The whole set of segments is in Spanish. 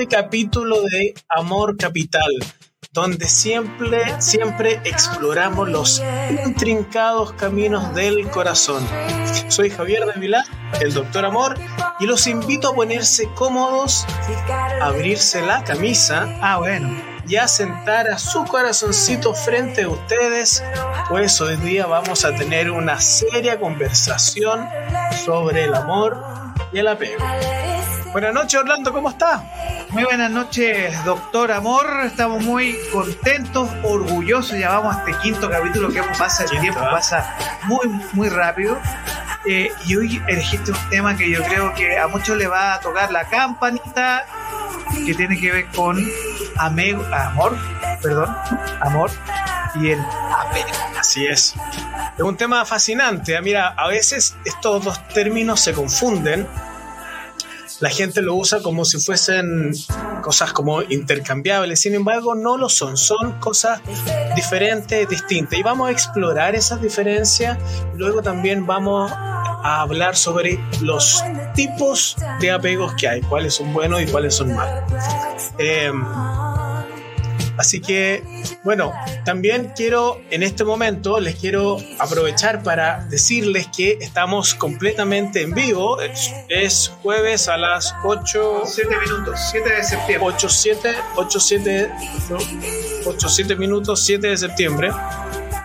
emocionante capítulo de Amor Capital, donde siempre, siempre exploramos los intrincados caminos del corazón. Soy Javier de Vilá, el doctor Amor, y los invito a ponerse cómodos, abrirse la camisa. Ah, bueno y a sentar a su corazoncito frente a ustedes, pues hoy día vamos a tener una seria conversación sobre el amor y el apego. Buenas noches Orlando, ¿cómo está? Muy buenas noches, doctor Amor. Estamos muy contentos, orgullosos. Ya vamos a este quinto capítulo que pasa, el tiempo pasa muy, muy rápido. Eh, y hoy elegiste un tema que yo creo que a muchos le va a tocar la campanita que tiene que ver con amor, perdón, amor y el apego. Así es. Es un tema fascinante. ¿eh? Mira, a veces estos dos términos se confunden. La gente lo usa como si fuesen cosas como intercambiables, sin embargo no lo son, son cosas diferentes, distintas. Y vamos a explorar esas diferencias, luego también vamos a hablar sobre los tipos de apegos que hay, cuáles son buenos y cuáles son malos. Eh, Así que, bueno, también quiero, en este momento, les quiero aprovechar para decirles que estamos completamente en vivo. Es, jueves a las 8... 7 minutos, 7 de septiembre. 8, 7, 8, 7, 8, 7 minutos, 7 de septiembre.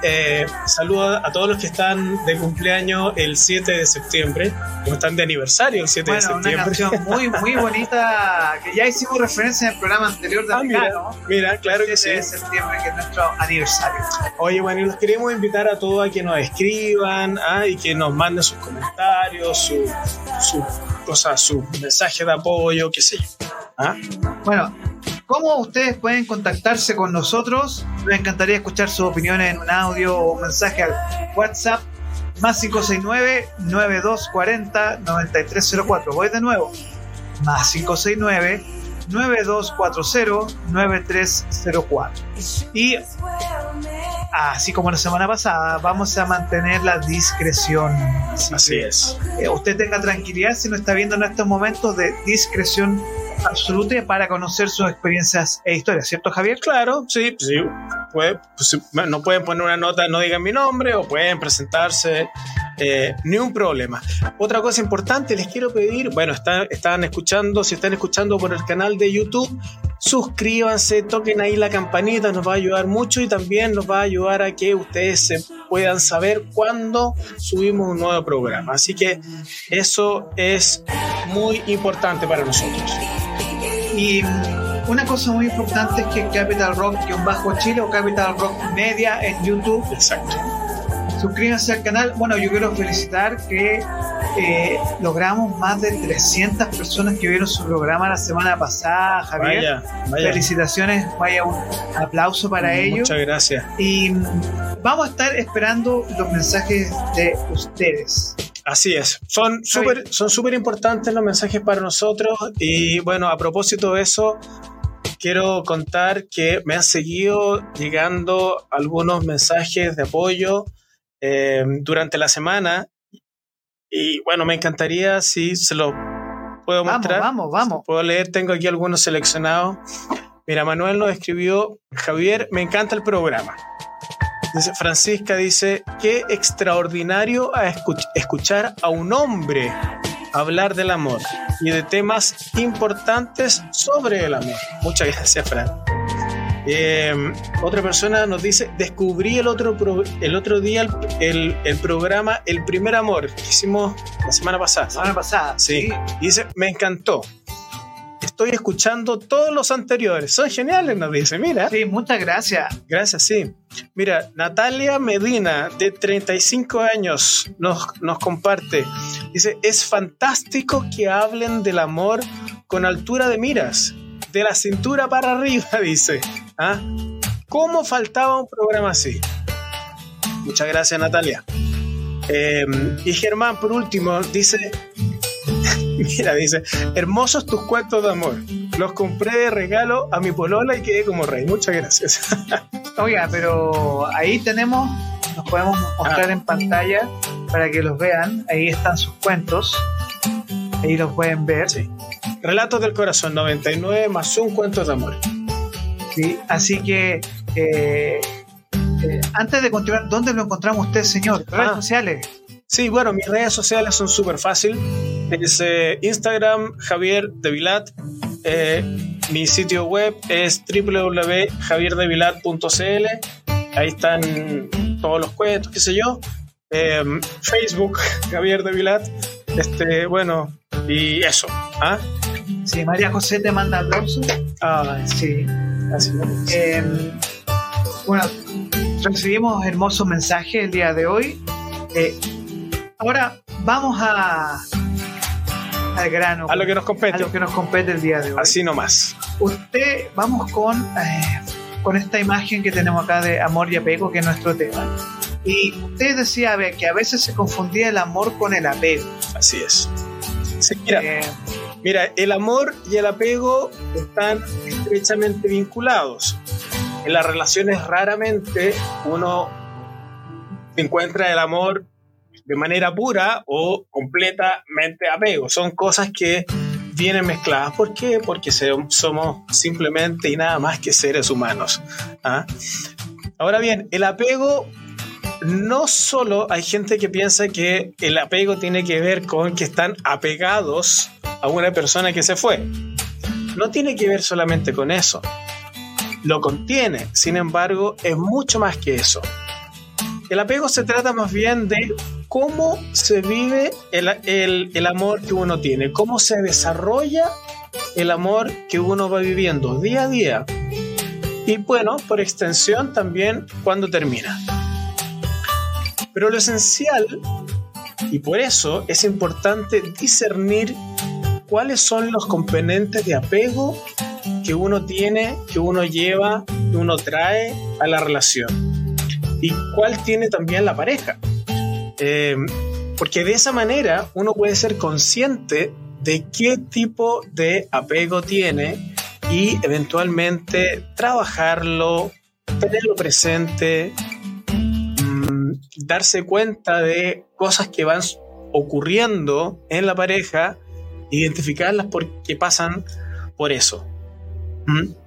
Eh, saludo a todos los que están de cumpleaños el 7 de septiembre, o están de aniversario el 7 de septiembre. Una canción muy, muy bonita que ya hicimos referencia en el programa anterior de ah, mira, mira, claro que sí. 7 de septiembre, que es nuestro aniversario. Oye, bueno, y los queremos invitar a todos a que nos escriban ah, y que nos manden sus comentarios, su, su, cosa, su mensaje de apoyo, qué sé yo. ¿ah? Bueno, ¿Cómo ustedes pueden contactarse con nosotros? Me encantaría escuchar sus opiniones en un audio o un mensaje al WhatsApp más 569-9240-9304. Voy de nuevo. Más 569-9240-9304. Y así como la semana pasada, vamos a mantener la discreción. Así, es. Eh, usted tenga tranquilidad si no está viendo en estos momentos de discreción absoluta para conocer sus experiencias e historias, ¿cierto, Javier? Claro, sí, sí. Pues, no pueden poner una nota, no digan mi nombre, o pueden presentarse, eh, ni un problema. Otra cosa importante, les quiero pedir, bueno, están escuchando, si están escuchando por el canal de YouTube, suscríbanse, toquen ahí la campanita, nos va a ayudar mucho y también nos va a ayudar a que ustedes se puedan saber cuándo subimos un nuevo programa. Así que eso es muy importante para nosotros. Y una cosa muy importante es que Capital Rock bajo Chile o Capital Rock Media en YouTube. Exacto. Suscríbanse al canal. Bueno, yo quiero felicitar que eh, logramos más de 300 personas que vieron su programa la semana pasada, Javier. Felicitaciones, vaya un aplauso para ellos. Muchas gracias. Y vamos a estar esperando los mensajes de ustedes. Así es, son súper son súper importantes los mensajes para nosotros y bueno, a propósito de eso, quiero contar que me han seguido llegando algunos mensajes de apoyo eh, durante la semana y bueno, me encantaría si se lo puedo mostrar. Vamos, vamos, puedo leer, tengo aquí algunos seleccionados. Mira, Manuel nos escribió, Javier, me encanta el programa. Francisca dice, qué extraordinario a escuchar a un hombre hablar del amor y de temas importantes sobre el amor. Muchas gracias, Fran. Em, otra persona nos dice, descubrí el otro, el otro día el, el, programa El primer amor que hicimos la semana pasada. La semana pasada. Sí. Y dice, me encantó estoy escuchando todos los anteriores. Son geniales, nos dice. Mira. Sí, muchas gracias. Gracias, sí. Mira, Natalia Medina, de 35 años, nos, nos comparte. Dice, es fantástico que hablen del amor con altura de miras, de la cintura para arriba, dice. ¿Ah? ¿Cómo faltaba un programa así? Muchas gracias, Natalia. Em, y Germán, por último, dice, Mira, dice, hermosos tus cuentos de amor. Los compré de regalo a mi polola y quedé como rey. Muchas gracias. Oiga, pero ahí tenemos, nos podemos mostrar ah. en pantalla para que los vean. Ahí están sus cuentos. Ahí los pueden ver. Sí. Relatos del Corazón 99 más un cuento de amor. Sí, así que eh, eh, antes de continuar, ¿dónde lo encontramos usted, señor? Redes Ah. sociales. Sí, bueno, mis redes sociales son súper fácil. Es eh, Instagram, Javier de Vilat. Eh, mi sitio web es www.javierdevilat.cl. Ahí están todos los cuentos, qué sé yo. Eh, Facebook, Javier de Vilat. Este, bueno, y eso. ¿ah? Sí, María José te manda aplausos. Ah, Sí. Eh, bueno, recibimos hermosos mensajes el día de hoy. Eh, ahora vamos a al grano. A lo que nos a compete. lo que nos compete el día de hoy. Así nomás. Usted, vamos con, eh, con esta imagen que tenemos acá de amor y apego, que es nuestro tema. Y usted decía a ver, que a veces se confundía el amor con el apego. Así es. Sí, mira, Eh, Mira, el amor y el apego están estrechamente vinculados. En las relaciones raramente uno encuentra el amor de manera pura o completamente apego. Son cosas que vienen mezcladas. ¿Por qué? Porque somos simplemente y nada más que seres humanos. ¿ah? Ahora bien, el apego no solo hay gente que piensa que el apego tiene que ver con que están apegados a una persona que se fue. No tiene que ver solamente con eso. Lo contiene, sin embargo, es mucho más que eso. El apego se trata más bien de cómo se vive el, el- el amor que uno tiene, cómo se desarrolla el amor que uno va viviendo día a día. Y bueno, por extensión también cuando termina. Pero lo esencial, y por eso es importante discernir cuáles son los componentes de apego que uno tiene, que uno lleva, que uno trae a la relación. Y cuál tiene también la pareja. Eh, porque de esa manera uno puede ser consciente de qué tipo de apego tiene y eventualmente trabajarlo, tenerlo presente, mm, darse cuenta de cosas que van ocurriendo en la pareja, identificarlas porque pasan por eso. ¿Mm?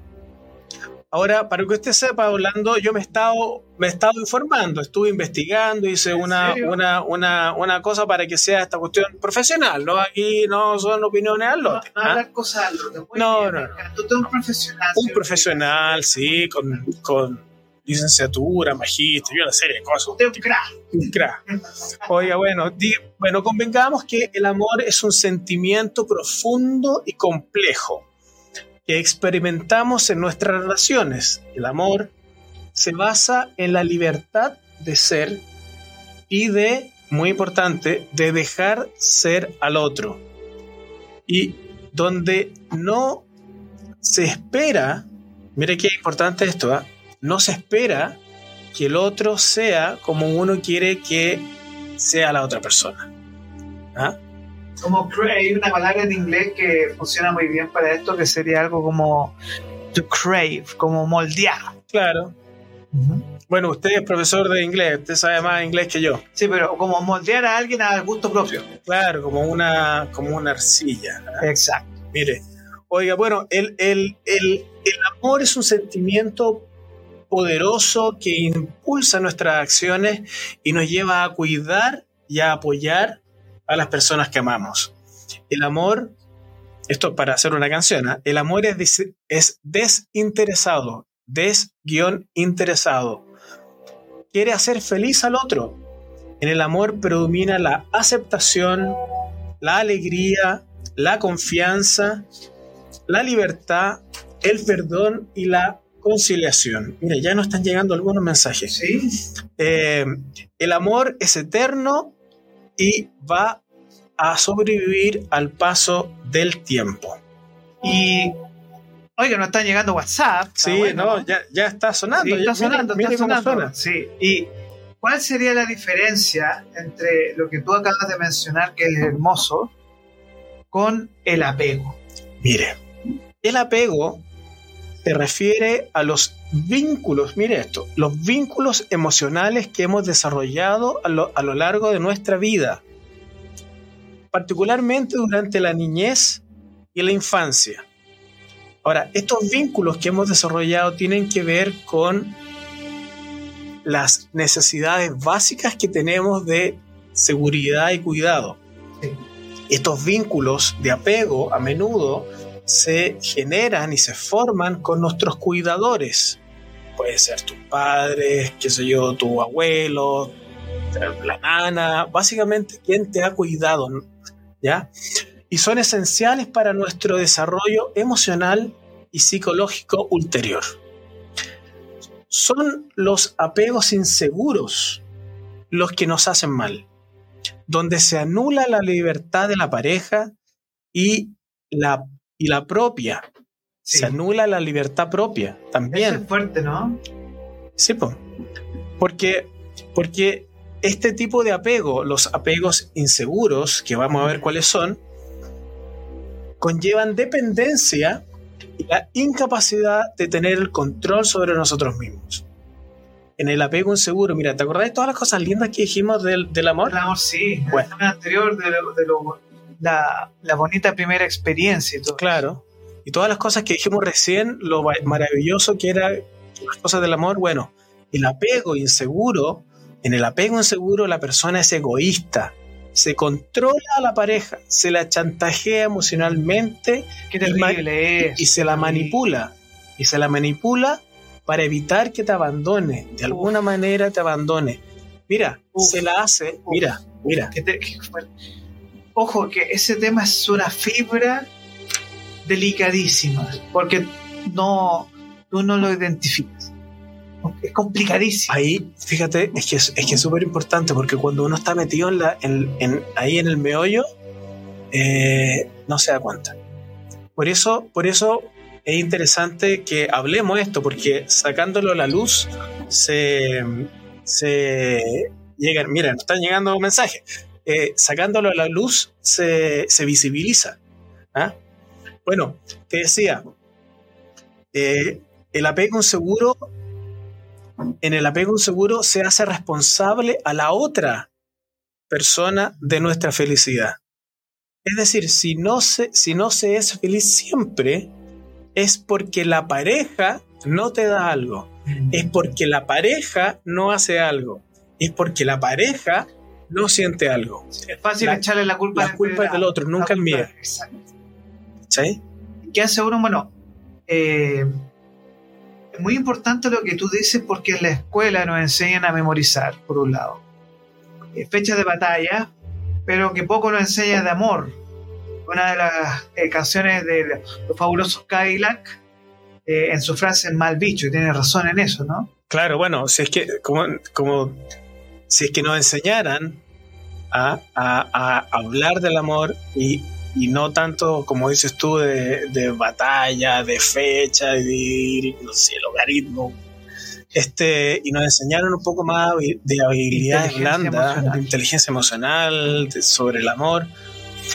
Ahora, para que usted sepa, Orlando, yo me he estado, me he estado informando, estuve investigando, hice ¿En una, una, una, una cosa para que sea esta cuestión profesional, ¿no? Aquí no son opiniones al no, lote. no ¿ah? hablar cosas al lote. Muy No, no, no. encanta. Usted es un profesional. Un profesional, sí, con, con licenciatura, magíster y una serie de cosas. Es un crack. Un crack. Oiga, bueno, di- bueno, convengamos que el amor es un sentimiento profundo y complejo que experimentamos en nuestras relaciones. El amor se basa en la libertad de ser y de, muy importante, de dejar ser al otro. Y donde no se espera, mire qué importante esto, ¿ah? no se espera que el otro sea como uno quiere que sea la otra persona. ¿Ah? Como hay una palabra en inglés que funciona muy bien para esto, que sería algo como to crave, como moldear. Claro. Bueno, usted es profesor de inglés, usted sabe más inglés que yo. Sí, pero como moldear a alguien al gusto propio. Claro, como una, como una arcilla. Exacto. Mire, oiga, bueno, el, el, el, el amor es un sentimiento poderoso que impulsa nuestras acciones y nos lleva a cuidar y a apoyar a las personas que amamos. El amor, esto para hacer una canción, ¿ah? el amor es, es desinteresado, des-interesado. Quiere hacer feliz al otro. En el amor predomina la aceptación, la alegría, la confianza, la libertad, el perdón y la conciliación. Mire, ya nos están llegando algunos mensajes. Sí. Eh, el amor es eterno y va a sobrevivir al paso del tiempo. Y, oiga, nos están llegando WhatsApp. Sí, bueno, no, ya, ya está sonando. Sí, está sonando, está sonando. Sí. ¿Y cuál sería la diferencia entre lo que tú acabas de mencionar, que es hermoso, con el apego? Mire, el apego te refiere a los vínculos, mire esto, los vínculos emocionales que hemos desarrollado a lo, a lo largo de nuestra vida, particularmente durante la niñez y la infancia. Ahora, estos vínculos que hemos desarrollado tienen que ver con las necesidades básicas que tenemos de seguridad y cuidado. Estos vínculos de apego a menudo se generan y se forman con nuestros cuidadores. Puede ser tus padres, qué sé yo, tu abuelo, la nana, básicamente quien te ha cuidado, ¿ya? Y son esenciales para nuestro desarrollo emocional y psicológico ulterior. Son los apegos inseguros los que nos hacen mal, donde se anula la libertad de la pareja y la y la propia. Se anula la libertad propia también. es fuerte, ¿no? Sí, pues. Porque, porque este tipo de apego, los apegos inseguros, que vamos a ver cuáles son, conllevan dependencia y la incapacidad de tener el control sobre nosotros mismos. En el apego inseguro, mira, ¿te acordás de todas las cosas lindas que dijimos del, amor? El amor, sí. Bueno. El anterior de lo la, bonita primera experiencia y todo. Claro. Y todas las cosas que dijimos recién, lo maravilloso que era las cosas del amor, bueno, el apego inseguro, en el apego inseguro la persona es egoísta, se controla a la pareja, se la chantajea emocionalmente y, y, se la manipula. Y se la manipula para evitar que te abandone, de alguna manera te abandone. Mira, se la hace, mira, mira ojo que ese tema es una fibra delicadísima, porque no, tú no lo identificas. Es complicadísimo. Ahí, fíjate, es que es que súper importante porque cuando uno está metido ahí en el meollo, eh, no se da cuenta. Por eso, por eso es interesante que hablemos esto, porque sacándolo a la luz se, se llegan, miren, están llegando mensajes. Eh, sacándolo a la luz se, visibiliza. ¿ah? Bueno, te decía, eh, el apego inseguro, en el apego inseguro se hace responsable a la otra persona de nuestra felicidad. Es decir, si no se, si no se es feliz siempre, es porque la pareja no te da algo, es porque la pareja no hace algo, es porque la pareja no siente algo. Es fácil echarle la culpa, la culpa del otro, nunca es mía. Exacto. ¿Sí? ¿Qué hace uno? Bueno, eh, es muy importante lo que tú dices porque en la escuela nos enseñan a memorizar, por un lado. Eh, fechas de batalla, pero que poco nos enseña de amor. Una de las eh, canciones de los fabulosos Cadillac, en su frase mal bicho, y tiene razón en eso, ¿no? Claro, bueno, si es que como, como si es que nos enseñaran a, hablar del amor y, no tanto, como dices tú, de, batalla, de fecha, de, no sé, logaritmo. Este, y nos enseñaron un poco más de habilidades blandas, de inteligencia emocional, sobre el amor,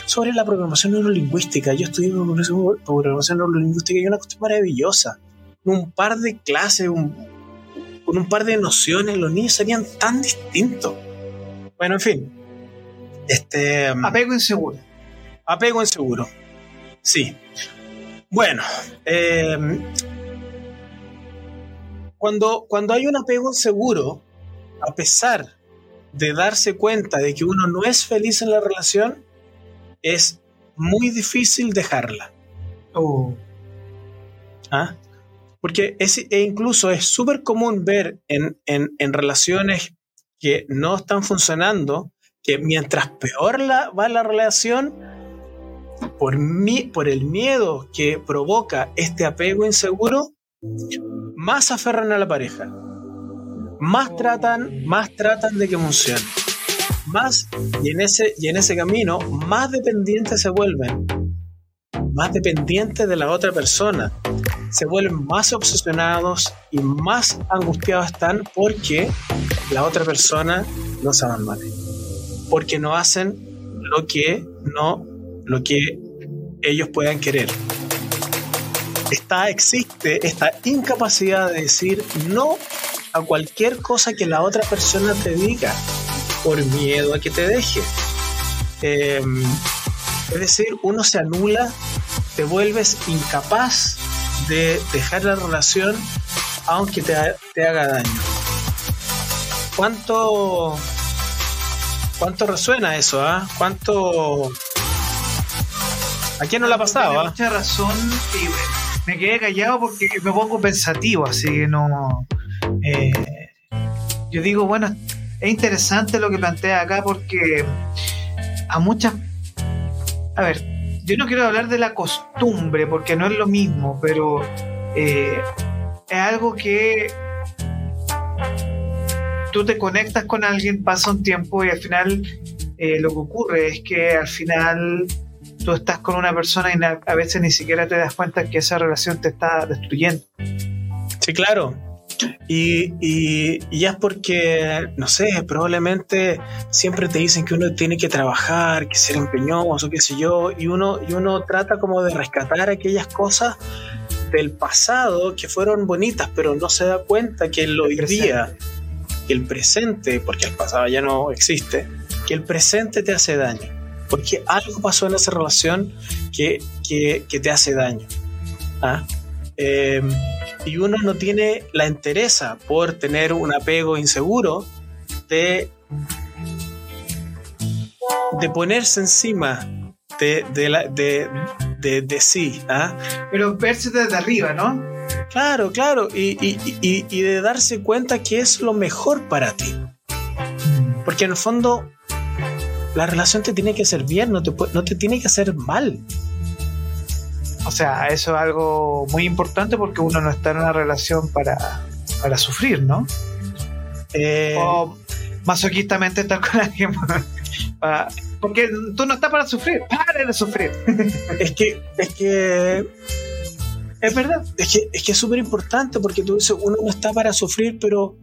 sobre la programación neurolingüística. Yo estudié programación neurolingüística y una cuestión maravillosa. Un par de clases, un, con un par de nociones, los niños serían tan distintos. Bueno, en fin. Este, mm, apego inseguro. Apego inseguro. Sí. Bueno, em, cuando, cuando hay un apego inseguro, a pesar de darse cuenta de que uno no es feliz en la relación, es muy difícil dejarla. Oh. ¿Ah? Porque e incluso es súper común ver en, relaciones que no están funcionando, que mientras peor va la relación, por, por el miedo que provoca este apego inseguro, más aferran a la pareja, más tratan, más tratan de que funcione, más y en ese, y en ese camino más dependientes se vuelven, más dependientes de la otra persona, se vuelven más obsesionados y más angustiados están porque la otra persona no se abandona. Porque no hacen lo que no lo que ellos puedan querer. está, existe esta incapacidad de decir no a cualquier cosa que la otra persona te diga por miedo a que te deje. Em, es decir, uno se anula, te vuelves incapaz de dejar la relación aunque te, te haga daño. ¿Cuánto, cuánto resuena eso? ah? ¿Cuánto... ¿A quién no le ha pasado? Tiene ah? mucha razón y me quedé callado porque me pongo pensativo, así que no. eh, yo digo, bueno, es interesante lo que plantea acá porque a muchas. A ver, yo no quiero hablar de la costumbre porque no es lo mismo, pero eh, es algo que tú te conectas con alguien, pasa un tiempo y al final eh, lo que ocurre es que al final tú estás con una persona y a veces ni siquiera te das cuenta que esa relación te está destruyendo. Sí, claro. Y, y, y ya es porque, no sé, probablemente siempre te dicen que uno tiene que trabajar, que ser empeñoso, qué sé yo, y uno, y uno trata como de rescatar aquellas cosas del pasado que fueron bonitas, pero no se da cuenta que el hoy presente. día, que el presente, porque el pasado ya no existe, que el presente te hace daño. Porque algo pasó en esa relación que, que, que te hace daño. ¿Ah? Eh, y uno no tiene la entereza por tener un apego inseguro de, de ponerse encima de, de, la- de, de- de sí. ¿ah? Pero verse desde arriba, ¿no? Claro, claro, y, y- y- y de darse cuenta que es lo mejor para ti. Porque en el fondo la relación te tiene que hacer bien, no te, no te tiene que hacer mal. O sea, eso es algo muy importante porque uno no está en una relación para, para sufrir, ¿no? Eh, O masoquistamente estar con alguien para- porque tú no estás para sufrir, para de sufrir. es que, es que Es verdad. Es que es que es súper importante porque tú dices, uno no está para sufrir, pero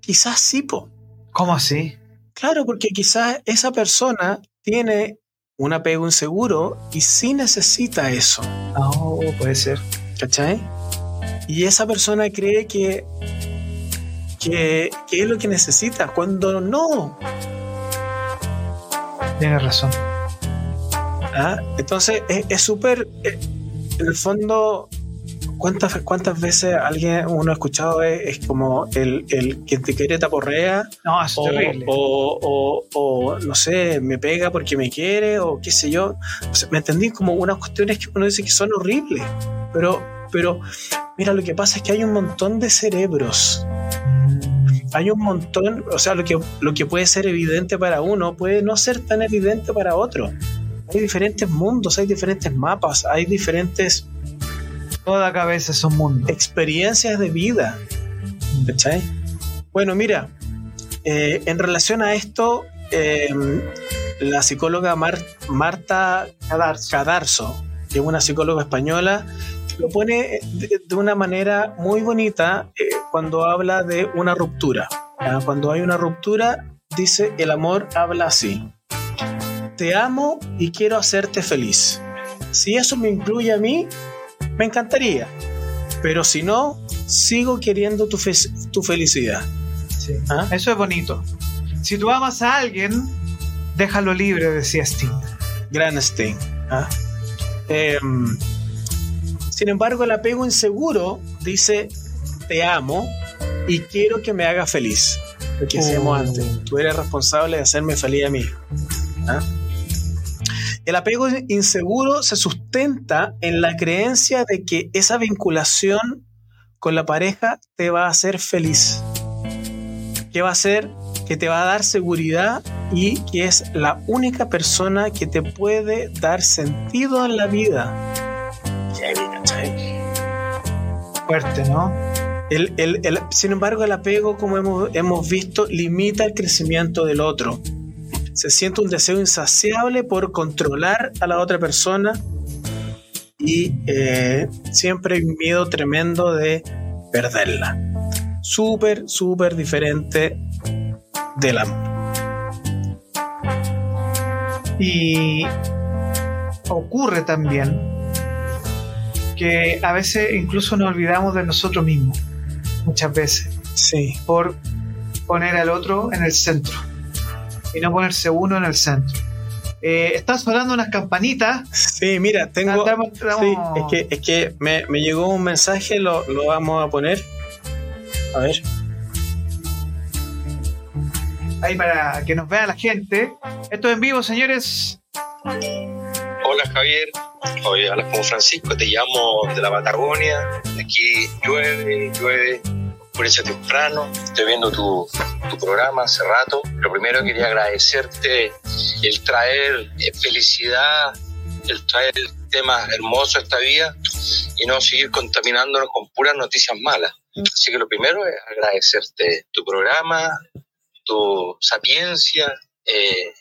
quizás sí, po. ¿Cómo así? Claro, porque quizás esa persona tiene un apego inseguro y sí necesita eso, No, puede ser. ¿cachai? Y esa persona cree que, que, que es lo que necesita, cuando no. Tienes razón. ¿ah? Entonces es es súper, eh, en el fondo, ¿cuántas, cuántas veces alguien, uno ha escuchado es, es como el, el quien te quiere te aporrea? No, es o, terrible. o, o- o, no sé, me pega porque me quiere o qué sé yo. Sea, me entendí como unas cuestiones que uno dice que son horribles, pero, pero mira, lo que pasa es que hay un montón de cerebros. Hay un montón, o sea, lo que, lo que puede ser evidente para uno puede no ser tan evidente para otro. Hay diferentes mundos, hay diferentes mapas, hay diferentes Toda cabeza es un mundo. experiencias de vida. ¿Cachai? Bueno, mira, eh, en relación a esto, eh, la psicóloga Mar- Marta Cadarzo. Cadarzo, que es una psicóloga española, lo pone de, una manera muy bonita eh, cuando habla de una ruptura. Cuando hay una ruptura, dice, el amor habla así. Te amo y quiero hacerte feliz. Si eso me incluye a mí, me encantaría. Pero si no, sigo queriendo tu, fe- tu felicidad. Sí. ¿Ah? Eso es bonito. Si tú amas a alguien, déjalo libre, decía Sting. Gran Sting. ¿ah? Em, sin embargo, el apego inseguro dice, te amo y quiero que me haga feliz. Lo que Oh. antes. Tú eres responsable de hacerme feliz a mí. ¿ah? El apego inseguro se sustenta en la creencia de que esa vinculación con la pareja te va a hacer feliz. Que va a hacer que te va a dar seguridad y que es la única persona que te puede dar sentido en la vida. Fuerte, ¿no? El- el- el- sin embargo, el apego, como hemos, hemos visto, limita el crecimiento del otro. Se siente un deseo insaciable por controlar a la otra persona y eh, siempre hay un miedo tremendo de perderla. Súper, súper diferente del amor. Y ocurre también que a veces incluso nos olvidamos de nosotros mismos, muchas veces, Sí. por poner al otro en el centro y no ponerse uno en el centro. Eh, están sonando unas campanitas. Sí, mira, tengo. Damos- Sí, es que, es que me, me llegó un mensaje, lo, lo vamos a poner. A ver. ahí para que nos vea la gente. Esto es en vivo, señores. Hola Javier, hoy hablas con Francisco, te llamo de la Patagonia, aquí llueve, llueve, oscurece temprano, estoy viendo tu, tu programa hace rato. Lo primero quería agradecerte el traer eh, felicidad, el traer temas hermosos a esta vida y no seguir contaminándonos con puras noticias malas. Así que lo primero es agradecerte tu programa, tu sapiencia, eh,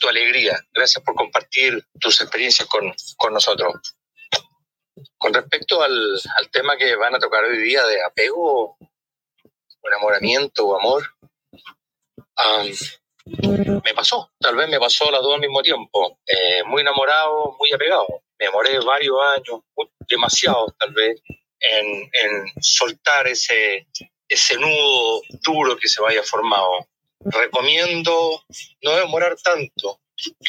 tu alegría. Gracias por compartir tus experiencias con, con nosotros. Con respecto al, al tema que van a tocar hoy día de apego, o enamoramiento o amor, am, me pasó, tal vez me pasó las dos al mismo tiempo. Eh, muy enamorado, muy apegado. Me demoré varios años, demasiados tal vez, en, en soltar ese, ese nudo duro que se vaya formado. Recomiendo no demorar tanto,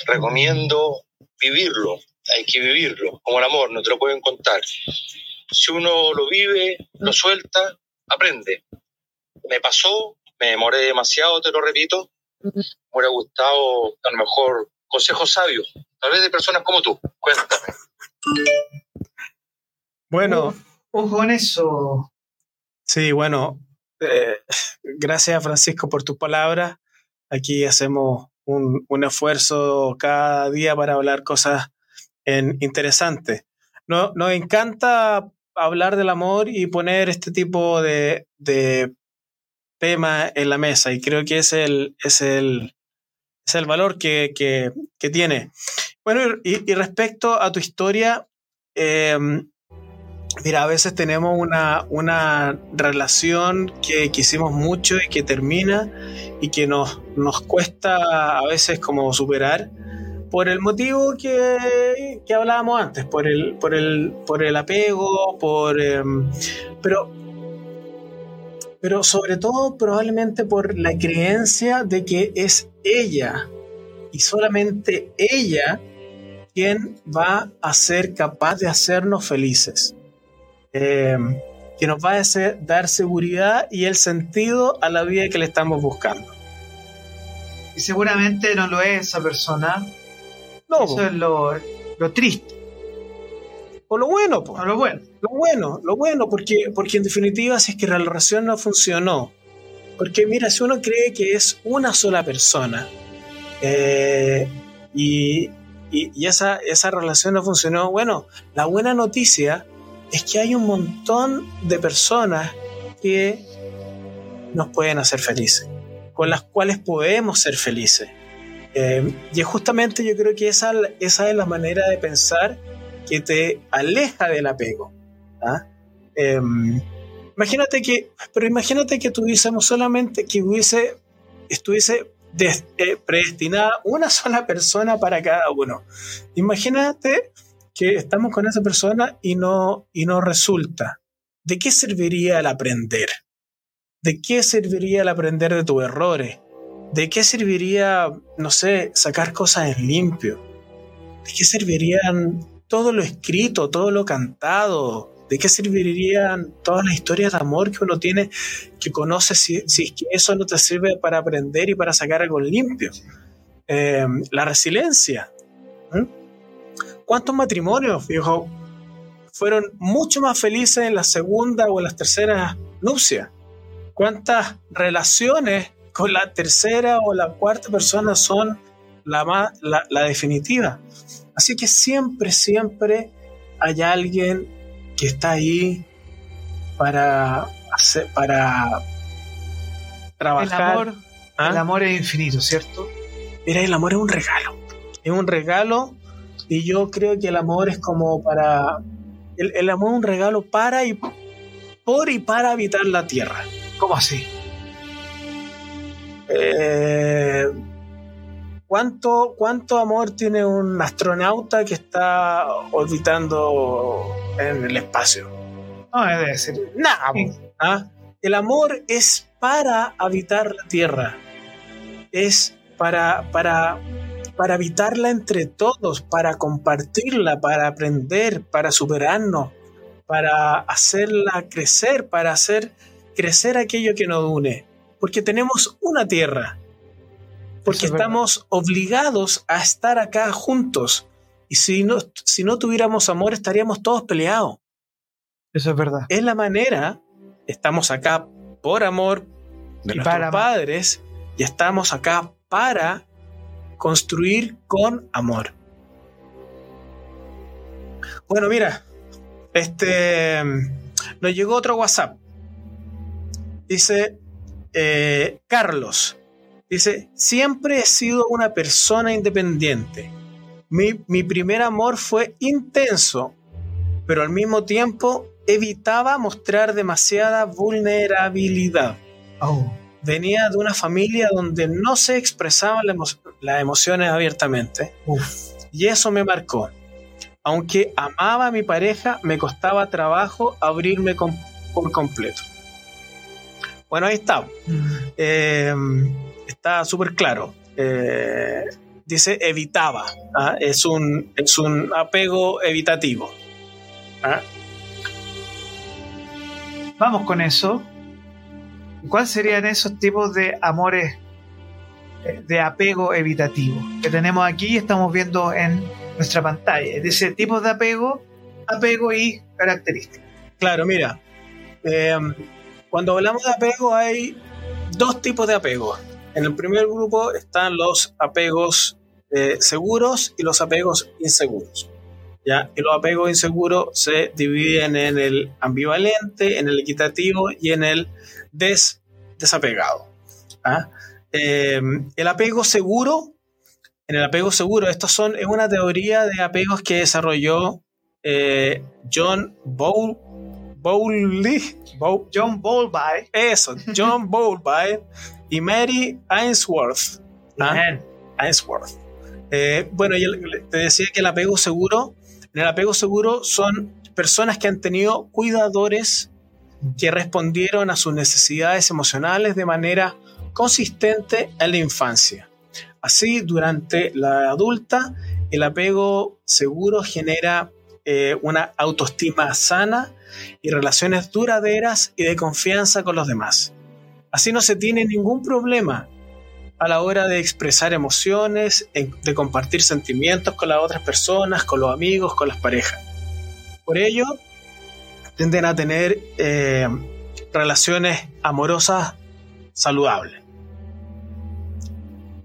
recomiendo vivirlo, hay que vivirlo, como el amor, no te lo pueden contar. Si uno lo vive, lo suelta, aprende. Me pasó, me demoré demasiado, te lo repito, me hubiera gustado a lo mejor consejos sabios, tal vez de personas como tú. Cuéntame. Bueno, Ojo con eso. sí, bueno. eh, gracias, Francisco, por tus palabras. Aquí hacemos un, un esfuerzo cada día para hablar cosas en- interesantes. No, nos encanta hablar del amor y poner este tipo de, de temas en la mesa y creo que es el, es el, es el valor que, que, que tiene. Bueno, y, respecto a tu historia, eh, mira, a veces tenemos una, una relación que quisimos mucho y que termina y que nos, nos cuesta a veces como superar por el motivo que, que hablábamos antes, por el, por el, por el apego, por, eh, pero, pero sobre todo probablemente por la creencia de que es ella y solamente ella quien va a ser capaz de hacernos felices, eh, que nos va a hacer, dar seguridad y el sentido a la vida que le estamos buscando. Y seguramente no lo es esa persona. No, Eso es lo, lo triste. por lo bueno, po. No lo bueno. Lo bueno, lo bueno, porque, porque en definitiva, si es que la relación no funcionó, porque mira, si uno cree que es una sola persona eh, y, y- esa, esa relación no funcionó, bueno, la buena noticia es que hay un montón de personas que nos pueden hacer felices, con las cuales podemos ser felices. Eh, y justamente yo creo que esa, esa es la manera de pensar que te aleja del apego. ¿Ah? Eh, imagínate que, pero imagínate que tuviésemos solamente, que hubiese, estuviese eh, predestinada una sola persona para cada uno. Imagínate que estamos con esa persona y no, y no resulta. ¿De qué serviría el aprender? ¿De qué serviría el aprender de tus errores? ¿De qué serviría, no sé, sacar cosas en limpio? ¿De qué servirían todo lo escrito, todo lo cantado? ¿De qué servirían todas las historias de amor que uno tiene, que conoce, si, es que eso no te sirve para aprender y para sacar algo limpio? Eh, la resiliencia. ¿Cuántos matrimonios, viejo, fueron mucho más felices en la segunda o en las terceras nupcias? ¿Cuántas relaciones con la tercera o la cuarta persona son la, más, la definitiva? Así que siempre, siempre hay alguien que está ahí para hacer, para El trabajar. amor, ¿ah? el amor es infinito, ¿cierto? Mira, el amor es un regalo. Es un regalo y yo creo que el amor es como para... El, el amor es un regalo para y por y para habitar la tierra. ¿Cómo así? Eh, ¿Cuánto, ¿Cuánto amor tiene un astronauta que está orbitando en el espacio? No, debe decir. Nada. ¿ah? El amor es para habitar la Tierra. Es para, para, para habitarla entre todos, para compartirla, para aprender, para superarnos, para hacerla crecer, para hacer crecer aquello que nos une. Porque tenemos una Tierra porque estamos obligados a estar acá juntos. Y si no, si no tuviéramos amor, estaríamos todos peleados. Eso es verdad. Es la manera, estamos acá por amor de nuestros padres y estamos acá para construir con amor. Bueno, mira, este nos llegó otro WhatsApp. Dice eh, Carlos, Dice, siempre he sido una persona independiente. Mi, primer amor fue intenso, pero al mismo tiempo evitaba mostrar demasiada vulnerabilidad. Oh. Venía de una familia donde no se expresaban las emociones abiertamente. Y eso me marcó. Aunque amaba a mi pareja, me costaba trabajo abrirme por completo. Bueno, ahí está. Mm. Eh, está súper claro. Eh, dice evitaba, ¿ah? es, un, es un apego evitativo. ¿ah? Vamos con eso. ¿Cuáles serían esos tipos de amores eh, de apego evitativo que tenemos aquí y estamos viendo en nuestra pantalla? Dice tipos de apego, apego y características. Claro, mira, eh, cuando hablamos de apego hay dos tipos de apego. En el primer grupo están los apegos eh, seguros y los apegos inseguros. ¿ya? Y los apegos inseguros se dividen en el ambivalente, en el equitativo y en el desapegado. ¿ah? Em, el apego seguro, en el apego seguro, estos son, es una teoría de apegos que desarrolló eh, John Bowl, Bowlby. John Bowlby. Eso, John Bowlby y Mary Ainsworth. ¿ah? Ainsworth. Eh, bueno, yo te decía que el apego seguro, en el apego seguro son personas que han tenido cuidadores que respondieron a sus necesidades emocionales de manera consistente en la infancia. Así, durante la adulta, el apego seguro genera eh, una autoestima sana y relaciones duraderas y de confianza con los demás. Así no se tiene ningún problema a la hora de expresar emociones, de compartir sentimientos con las otras personas, con los amigos, con las parejas. Por ello, tienden a tener eh, relaciones amorosas saludables.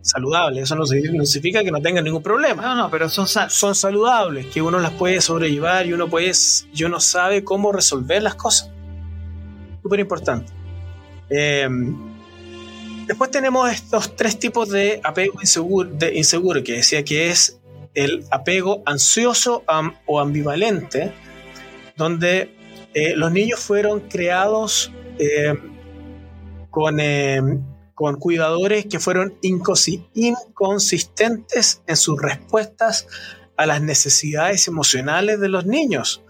Saludables, eso no significa que no tengan ningún problema. No, no, pero son, son saludables, que uno las puede sobrellevar y uno, puede, y uno sabe cómo resolver las cosas. Súper importante. Em, después tenemos estos tres tipos de apego inseguro, de inseguro, que decía que es el apego ansioso o ambivalente, donde eh, los niños fueron creados em, con, em, con, cuidadores que fueron inconsistentes en sus respuestas a las necesidades emocionales de los niños,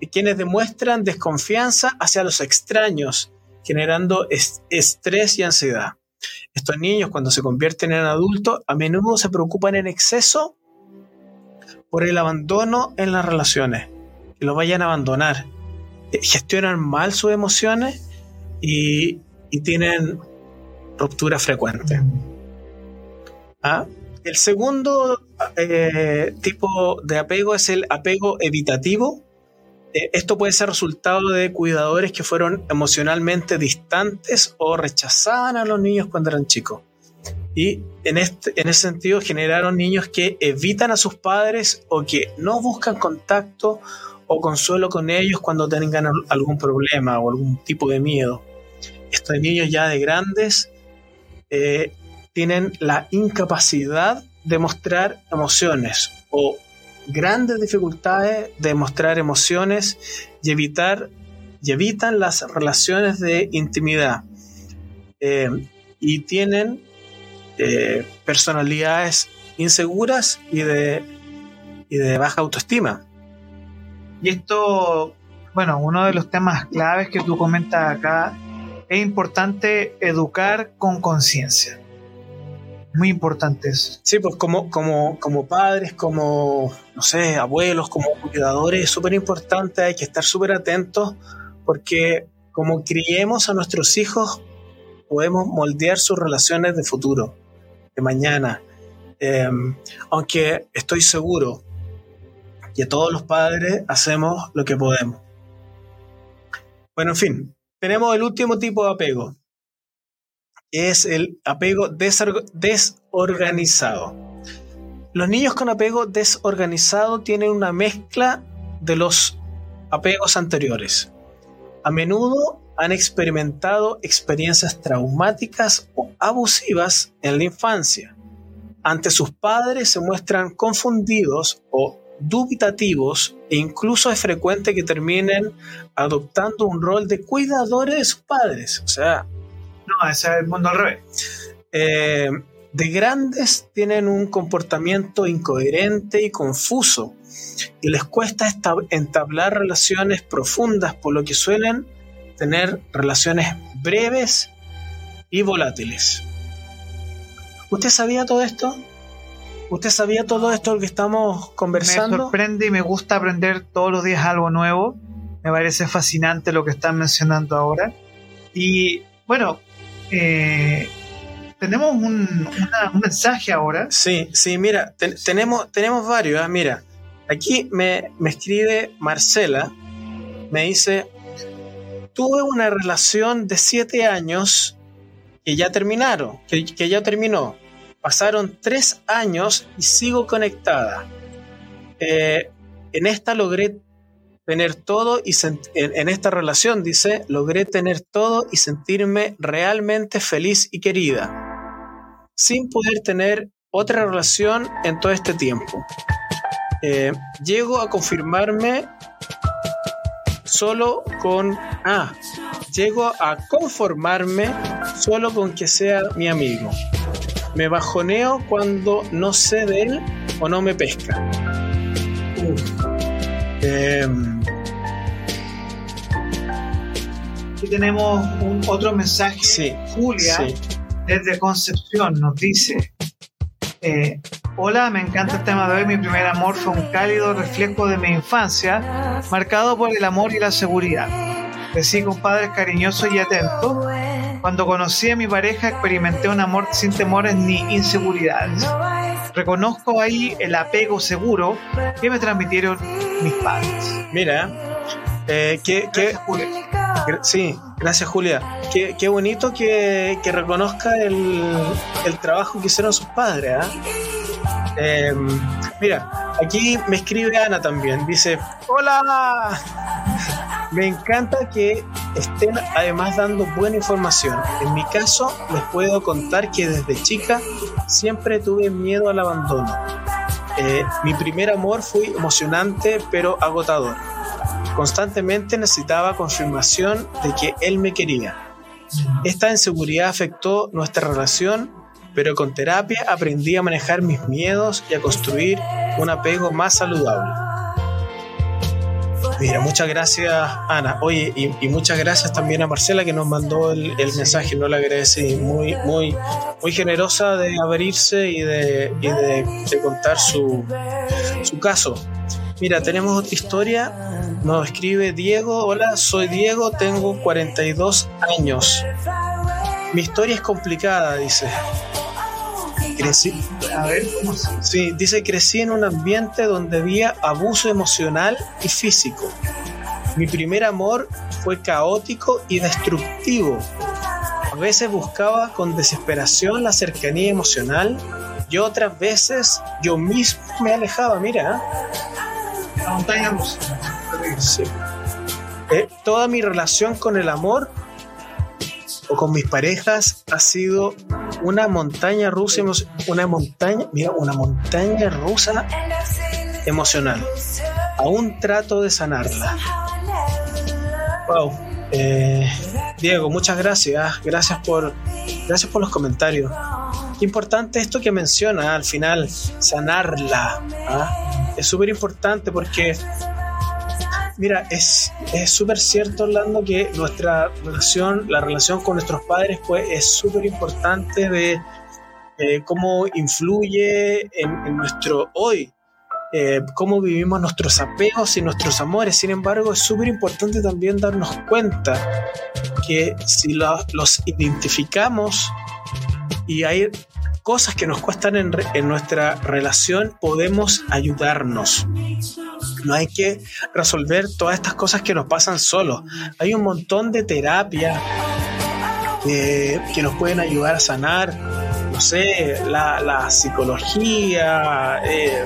y quienes demuestran desconfianza hacia los extraños generando estrés y ansiedad. Estos niños cuando se convierten en adultos a menudo se preocupan en exceso por el abandono en las relaciones, que lo vayan a abandonar. Eh, gestionan mal sus emociones y, tienen ruptura frecuente. ¿Ah? El segundo eh, tipo de apego es el apego evitativo, eh, esto puede ser resultado de cuidadores que fueron emocionalmente distantes o rechazaban a los niños cuando eran chicos. Y en, este, en ese sentido generaron niños que evitan a sus padres o que no buscan contacto o consuelo con ellos cuando tengan algún problema o algún tipo de miedo. Estos niños ya de grandes eh, tienen la incapacidad de mostrar emociones o grandes dificultades de mostrar emociones y evitar y evitan las relaciones de intimidad. Eh, y tienen eh, personalidades inseguras y de, y de baja autoestima. Y esto, bueno, uno de los temas claves que tú comentas acá, es importante educar con conciencia. Muy importante eso. Sí, pues como, como, como padres, como, no sé, abuelos, como cuidadores, es súper importante, hay que estar súper atentos porque como criemos a nuestros hijos, podemos moldear sus relaciones de futuro, de mañana. Em, aunque estoy seguro que todos los padres hacemos lo que podemos. Bueno, en fin, tenemos el último tipo de apego, es el apego desorganizado. Los niños con apego desorganizado tienen una mezcla de los apegos anteriores. A menudo han experimentado experiencias traumáticas o abusivas en la infancia. Ante sus padres se muestran confundidos o dubitativos e incluso es frecuente que terminen adoptando un rol de cuidadores de sus padres. O sea, no, ese es el mundo al revés. Eh, de grandes tienen un comportamiento incoherente y confuso y les cuesta entablar relaciones profundas, por lo que suelen tener relaciones breves y volátiles. ¿Usted sabía todo esto? ¿Usted sabía todo esto que estamos conversando? Me sorprende y me gusta aprender todos los días algo nuevo. Me parece fascinante lo que están mencionando ahora. Y bueno, eh, tenemos un, mensaje ahora. Sí, sí, mira, tenemos, tenemos varios. ¿ah? Mira, aquí me, escribe Marcela, me dice, tuve una relación de siete años que ya terminaron, que, ya terminó. Pasaron tres años y sigo conectada. Eh, en esta logré tener todo y en, esta relación, dice, logré tener todo y sentirme realmente feliz y querida, sin poder tener otra relación en todo este tiempo. Eh, llego a confirmarme solo con... Ah, llego a conformarme solo con que sea mi amigo. Me bajoneo cuando no sé de él o no me pesca. Em, aquí tenemos un otro mensaje. Sí, Julia, desde Concepción, nos dice: eh, Hola, me encanta el tema de hoy. Mi primer amor fue un cálido reflejo de mi infancia, marcado por el amor y la seguridad. Crecí con padres cariñosos y atentos. Cuando conocí a mi pareja, experimenté un amor sin temores ni inseguridades. Reconozco ahí el apego seguro que me transmitieron mis padres. Mira, eh, que, sí, gracias Julia. Qué, qué bonito que, que reconozca el, el, trabajo que hicieron sus padres. Em, mira, aquí me escribe Ana también. Dice, hola. Me encanta que estén además dando buena información. En mi caso, les puedo contar que desde chica siempre tuve miedo al abandono. Eh, mi primer amor fue emocionante pero agotador. Constantemente necesitaba confirmación de que él me quería. Esta inseguridad afectó nuestra relación, pero con terapia aprendí a manejar mis miedos y a construir un apego más saludable. Mira, muchas gracias, Ana. Oye, y, muchas gracias también a Marcela que nos mandó el, mensaje, no la agradecí. Muy, muy, muy generosa de abrirse y de, de, contar su, su caso. Mira, tenemos otra historia. Nos escribe Diego. Hola, soy Diego, tengo 42 años. Mi historia es complicada, dice. Crecí. A ver, ¿cómo Sí, dice: crecí en un ambiente donde había abuso emocional y físico. Mi primer amor fue caótico y destructivo. A veces buscaba con desesperación la cercanía emocional y otras veces yo mismo me alejaba. Mira, la montaña rusa. Sí. Eh, toda mi relación con el amor con mis parejas ha sido una montaña rusa, una montaña, mira, una montaña rusa emocional. Aún trato de sanarla. Wow. Eh, Diego, muchas gracias. Gracias por, gracias por los comentarios. Importante esto que menciona al final, sanarla. ¿ah? Es súper importante porque, mira, es súper cierto, Orlando, que nuestra relación, la relación con nuestros padres, pues es súper importante de eh, cómo influye en, nuestro hoy. Eh, cómo vivimos nuestros apegos y nuestros amores. Sin embargo, es súper importante también darnos cuenta que si los identificamos y hay cosas que nos cuestan en, en, nuestra relación, podemos ayudarnos. No hay que resolver todas estas cosas que nos pasan solos. Hay un montón de terapias eh, que nos pueden ayudar a sanar, no sé, la, psicología, eh,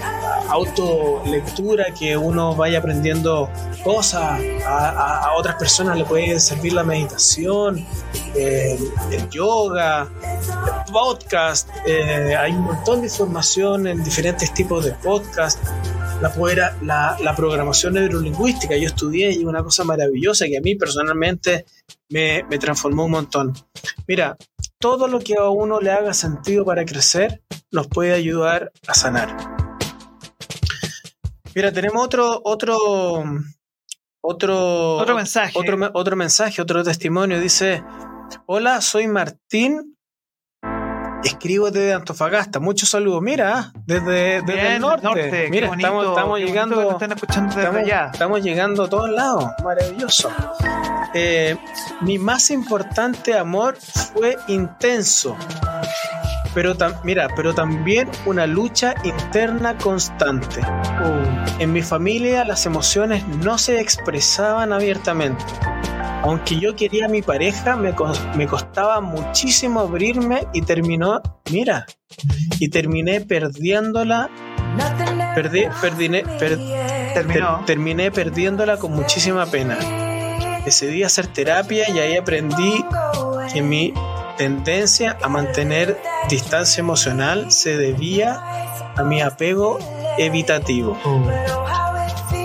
autolectura, que uno vaya aprendiendo cosas, a, otras personas le puede servir la meditación, eh, el yoga, el podcast, eh, hay un montón de información en diferentes tipos de podcast. La, la, la programación neurolingüística, yo estudié y una cosa maravillosa que a mí personalmente me, me transformó un montón. Mira, todo lo que a uno le haga sentido para crecer nos puede ayudar a sanar. Mira, tenemos otro, otro, otro, otro mensaje. Otro, otro mensaje, otro testimonio. Dice, hola, soy Martín escribo desde Antofagasta. Muchos saludos. Mira, desde, el norte. Mira, estamos, estamos llegando. Están escuchando desde estamos, allá. estamos llegando a todos lados. Maravilloso. Eh, mi más importante amor fue intenso. Pero mira, pero también una lucha interna constante. Uh. En mi familia las emociones no se expresaban abiertamente aunque yo quería a mi pareja, me, me costaba muchísimo abrirme y terminó, mira, y terminé perdiéndola. Perdí, terminé perdiéndola con muchísima pena. Decidí hacer terapia y ahí aprendí que mi tendencia a mantener distancia emocional se debía a mi apego evitativo. Oh.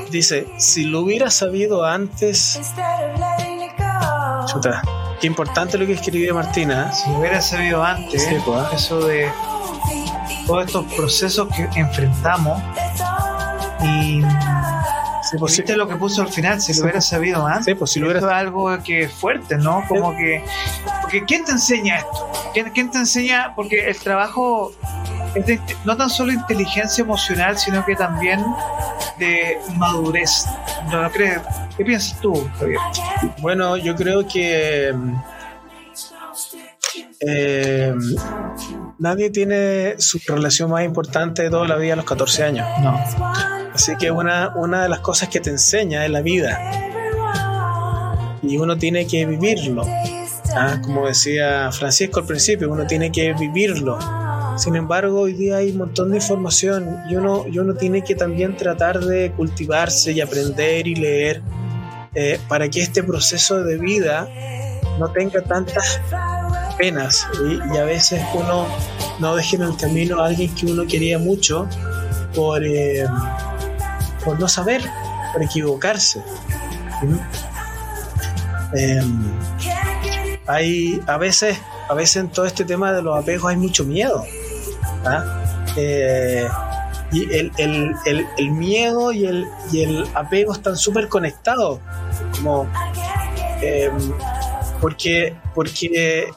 Dice, si lo hubiera sabido antes, qué importante lo que escribió Martina. ¿eh? Si hubiera sabido antes, pues, ¿eh? eso de todos estos procesos que enfrentamos y sí, pues, ¿Viste lo que puso al final? Si lo hubiera sabido antes. pues, si lo hubiera... Esto es algo que es fuerte, ¿no? Como que. Porque ¿quién te enseña esto? ¿Quién, quién te enseña? Porque el trabajo es no tan solo inteligencia emocional, sino que también de madurez. ¿No, no crees? ¿Qué piensas tú, Javier? Bueno, yo creo que eh, nadie tiene su relación más importante de toda la vida a los 14 años. No. Así que una, una de las cosas que te enseña es la vida. Y uno tiene que vivirlo. Ah, como decía Francisco al principio, uno tiene que vivirlo sin embargo, hoy día hay un montón de información y uno, y uno tiene que también tratar de cultivarse y aprender y leer eh, para que este proceso de vida no tenga tantas penas y, a veces uno no deje en el camino a alguien que uno quería mucho por, eh, por no saber, por equivocarse. Em, hay a veces, a veces en todo este tema de los apegos hay mucho miedo. ¿Ah? Eh, y el, miedo y el, y el apego están súper conectados. Como, em, porque, porque,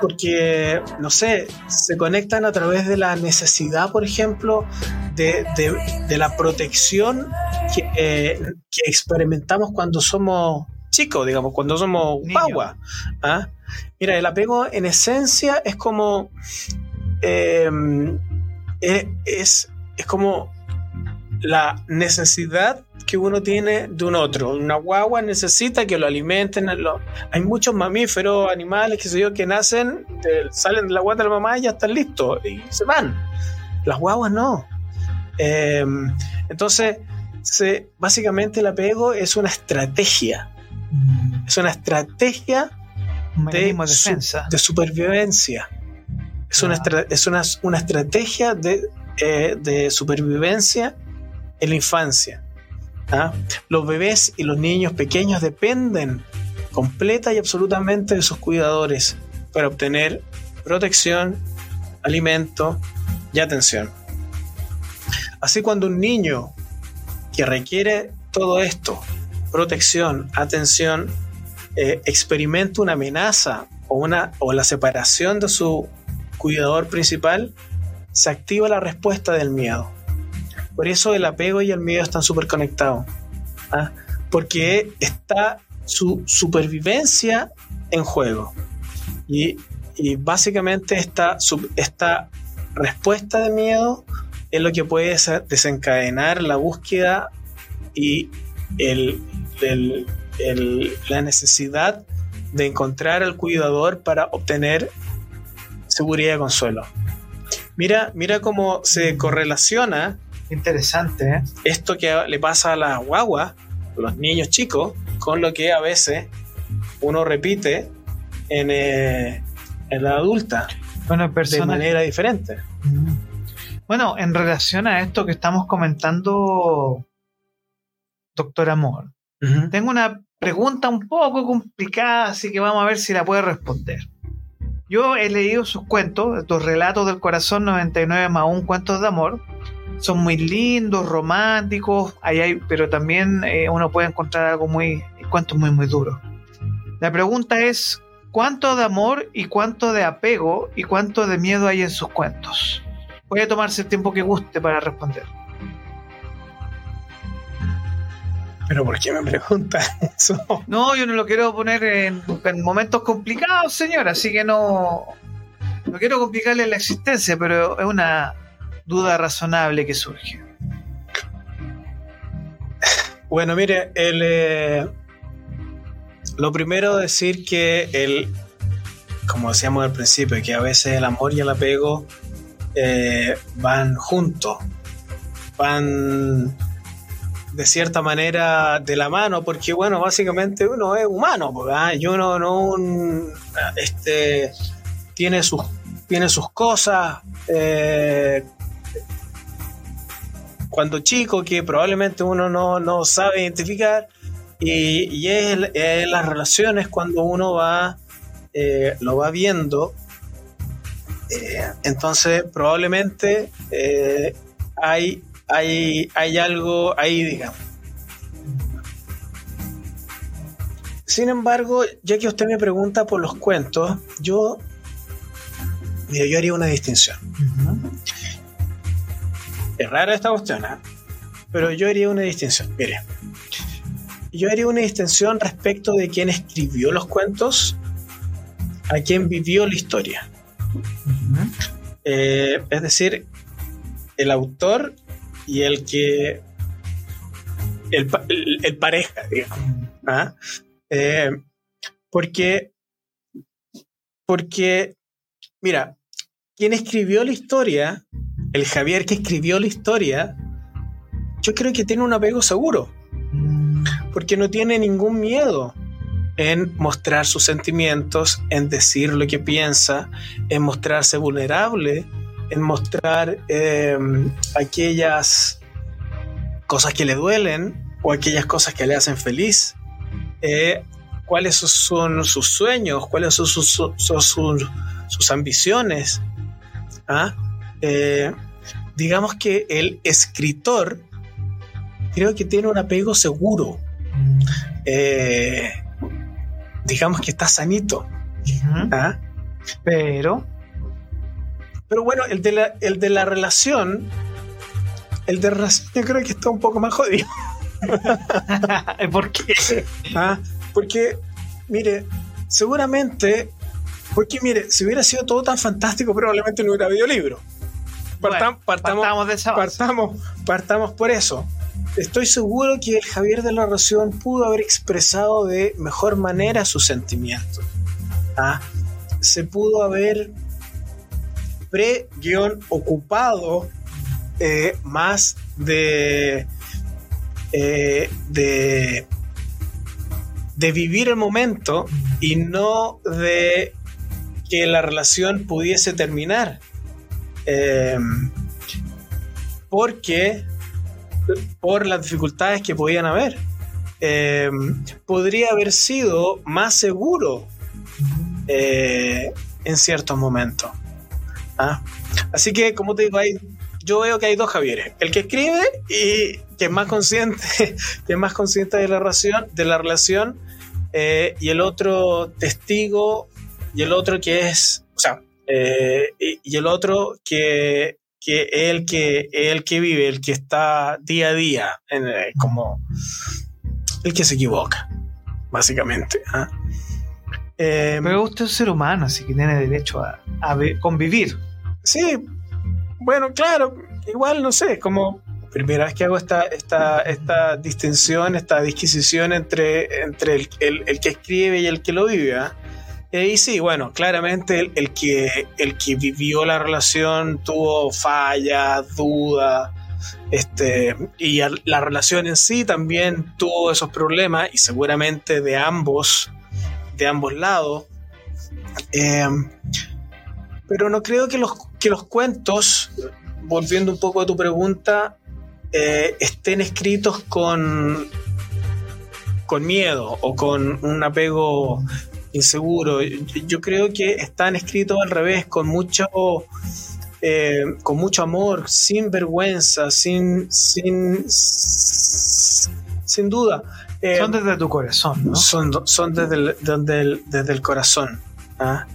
porque, no sé, se conectan a través de la necesidad, por ejemplo, de, la protección eh, que, experimentamos cuando somos chicos, digamos, cuando somos guagua. ¿ah? Mira, el apego en esencia es como eh, es, es como la necesidad que uno tiene de un otro. Una guagua necesita que lo alimenten. hay muchos mamíferos, animales, que sé yo, que nacen, salen de la guata de la mamá y ya están listos y se van. Las guaguas no. Em, entonces, básicamente el apego es una estrategia. Mm. Es una estrategia de, defensa. de supervivencia. Es, una, es una, una estrategia de, eh, de, supervivencia en la infancia. ¿ah? Los bebés y los niños pequeños dependen completa y absolutamente de sus cuidadores para obtener protección alimento y atención. Así cuando un niño que requiere todo esto, protección, atención, eh, experimenta una amenaza o, una, o la separación de su cuidador principal, se activa la respuesta del miedo. Por eso el apego y el miedo están súper conectados. ¿ah? Porque está su supervivencia en juego. Y, básicamente esta, esta respuesta de miedo es lo que puede desencadenar la búsqueda y la necesidad de encontrar al cuidador para obtener seguridad y consuelo. Mira, mira cómo se correlaciona. Interesante, ¿eh? Esto que le pasa a las guaguas, a los niños chicos, con lo que a veces uno repite en, eh, en la adulta. Bueno, de manera diferente. Mm. Bueno, en relación a esto que estamos comentando, doctor Amor, tengo una pregunta un poco complicada, así que vamos a ver si la puede responder. Yo he leído sus cuentos, estos relatos del corazón 99 más un cuentos de amor. Son muy lindos, románticos, hay, pero también eh, uno puede encontrar algo muy, cuentos muy, muy duros. La pregunta es, ¿cuánto de amor y cuánto de apego y cuánto de miedo hay en sus cuentos? A tomarse el tiempo que guste para responder. Pero ¿por qué me pregunta eso? No, yo no lo quiero poner en, momentos complicados, señor, así que no, no quiero complicarle la existencia, pero es una duda razonable que surge. Bueno, mire, el, eh, lo primero decir que el, como decíamos al principio, que a veces el amor y el apego eh, van juntos, van de cierta manera de la mano, porque bueno, básicamente uno es humano, ¿ah? y uno no este, tiene, sus, tiene sus cosas. Eh, cuando chico que probablemente uno no, sabe identificar y, es, las relaciones cuando uno va eh, lo va viendo eh, entonces probablemente hay hay, hay algo ahí, digamos. Sin embargo, ya que usted me pregunta por los cuentos, yo, yo haría una distinción. Es rara esta cuestión, ¿eh? pero yo haría una distinción. Mire, yo haría una distinción respecto de quién escribió los cuentos a quién vivió la historia. Eh, es decir, el autor y el que. El, pareja, digamos. ¿ah? Eh, porque. Porque. Mira, quien escribió la historia, el Javier que escribió la historia, yo creo que tiene un apego seguro. Porque no tiene ningún miedo en mostrar sus sentimientos, en decir lo que piensa, en mostrarse vulnerable en mostrar em, aquellas cosas que le duelen o aquellas cosas que le hacen feliz. Eh, cuáles son sus sueños, cuáles son sus, ambiciones. ¿Ah? Eh, digamos que el escritor creo que tiene un apego seguro. Eh, digamos que está sanito. ¿Ah? Pero pero bueno, el de la, el de la relación, el de relación yo creo que está un poco más jodido. ¿Por qué? Ah, porque, mire, seguramente, porque mire, si hubiera sido todo tan fantástico, probablemente no hubiera habido libro. partamos, partamos, de esa partamos, partamos por eso. Estoy seguro que el Javier de la Ración pudo haber expresado de mejor manera sus sentimientos. ¿ah? Se pudo haber pre-ocupado eh, más de, eh, de, de vivir el momento y no de que la relación pudiese terminar. Em, porque por las dificultades que podían haber. Em, podría haber sido más seguro eh, en ciertos momentos. ¿Ah? Así que, como te digo, hay, yo veo que hay dos Javieres. El que escribe y que es más consciente, que es más consciente de la relación, de la relación eh, y el otro testigo y el otro que es, o sea, eh, y, el otro que, que es el que, el que vive, el que está día a día, eh, como el que se equivoca, básicamente. ¿ah? Pero usted es un ser humano, así que tiene derecho a convivir. Sí, bueno, claro, igual no sé, como primera vez que hago esta, esta, esta distinción, esta disquisición entre, entre el, el, que escribe y el que lo vive. ¿ah? Y sí, bueno, claramente el, que, el que vivió la relación tuvo fallas, dudas, este, y la relación en sí también tuvo esos problemas y seguramente de ambos, de ambos lados. Em, pero no creo que los, que los cuentos, volviendo un poco a tu pregunta, eh, estén escritos con, con miedo o con un apego inseguro. Yo, creo que están escritos al revés, con mucho, eh, con mucho amor, sin vergüenza, sin, sin, sin duda. Eh, son desde tu corazón, ¿no? Son, son desde, el, desde, el, corazón. ¿ah?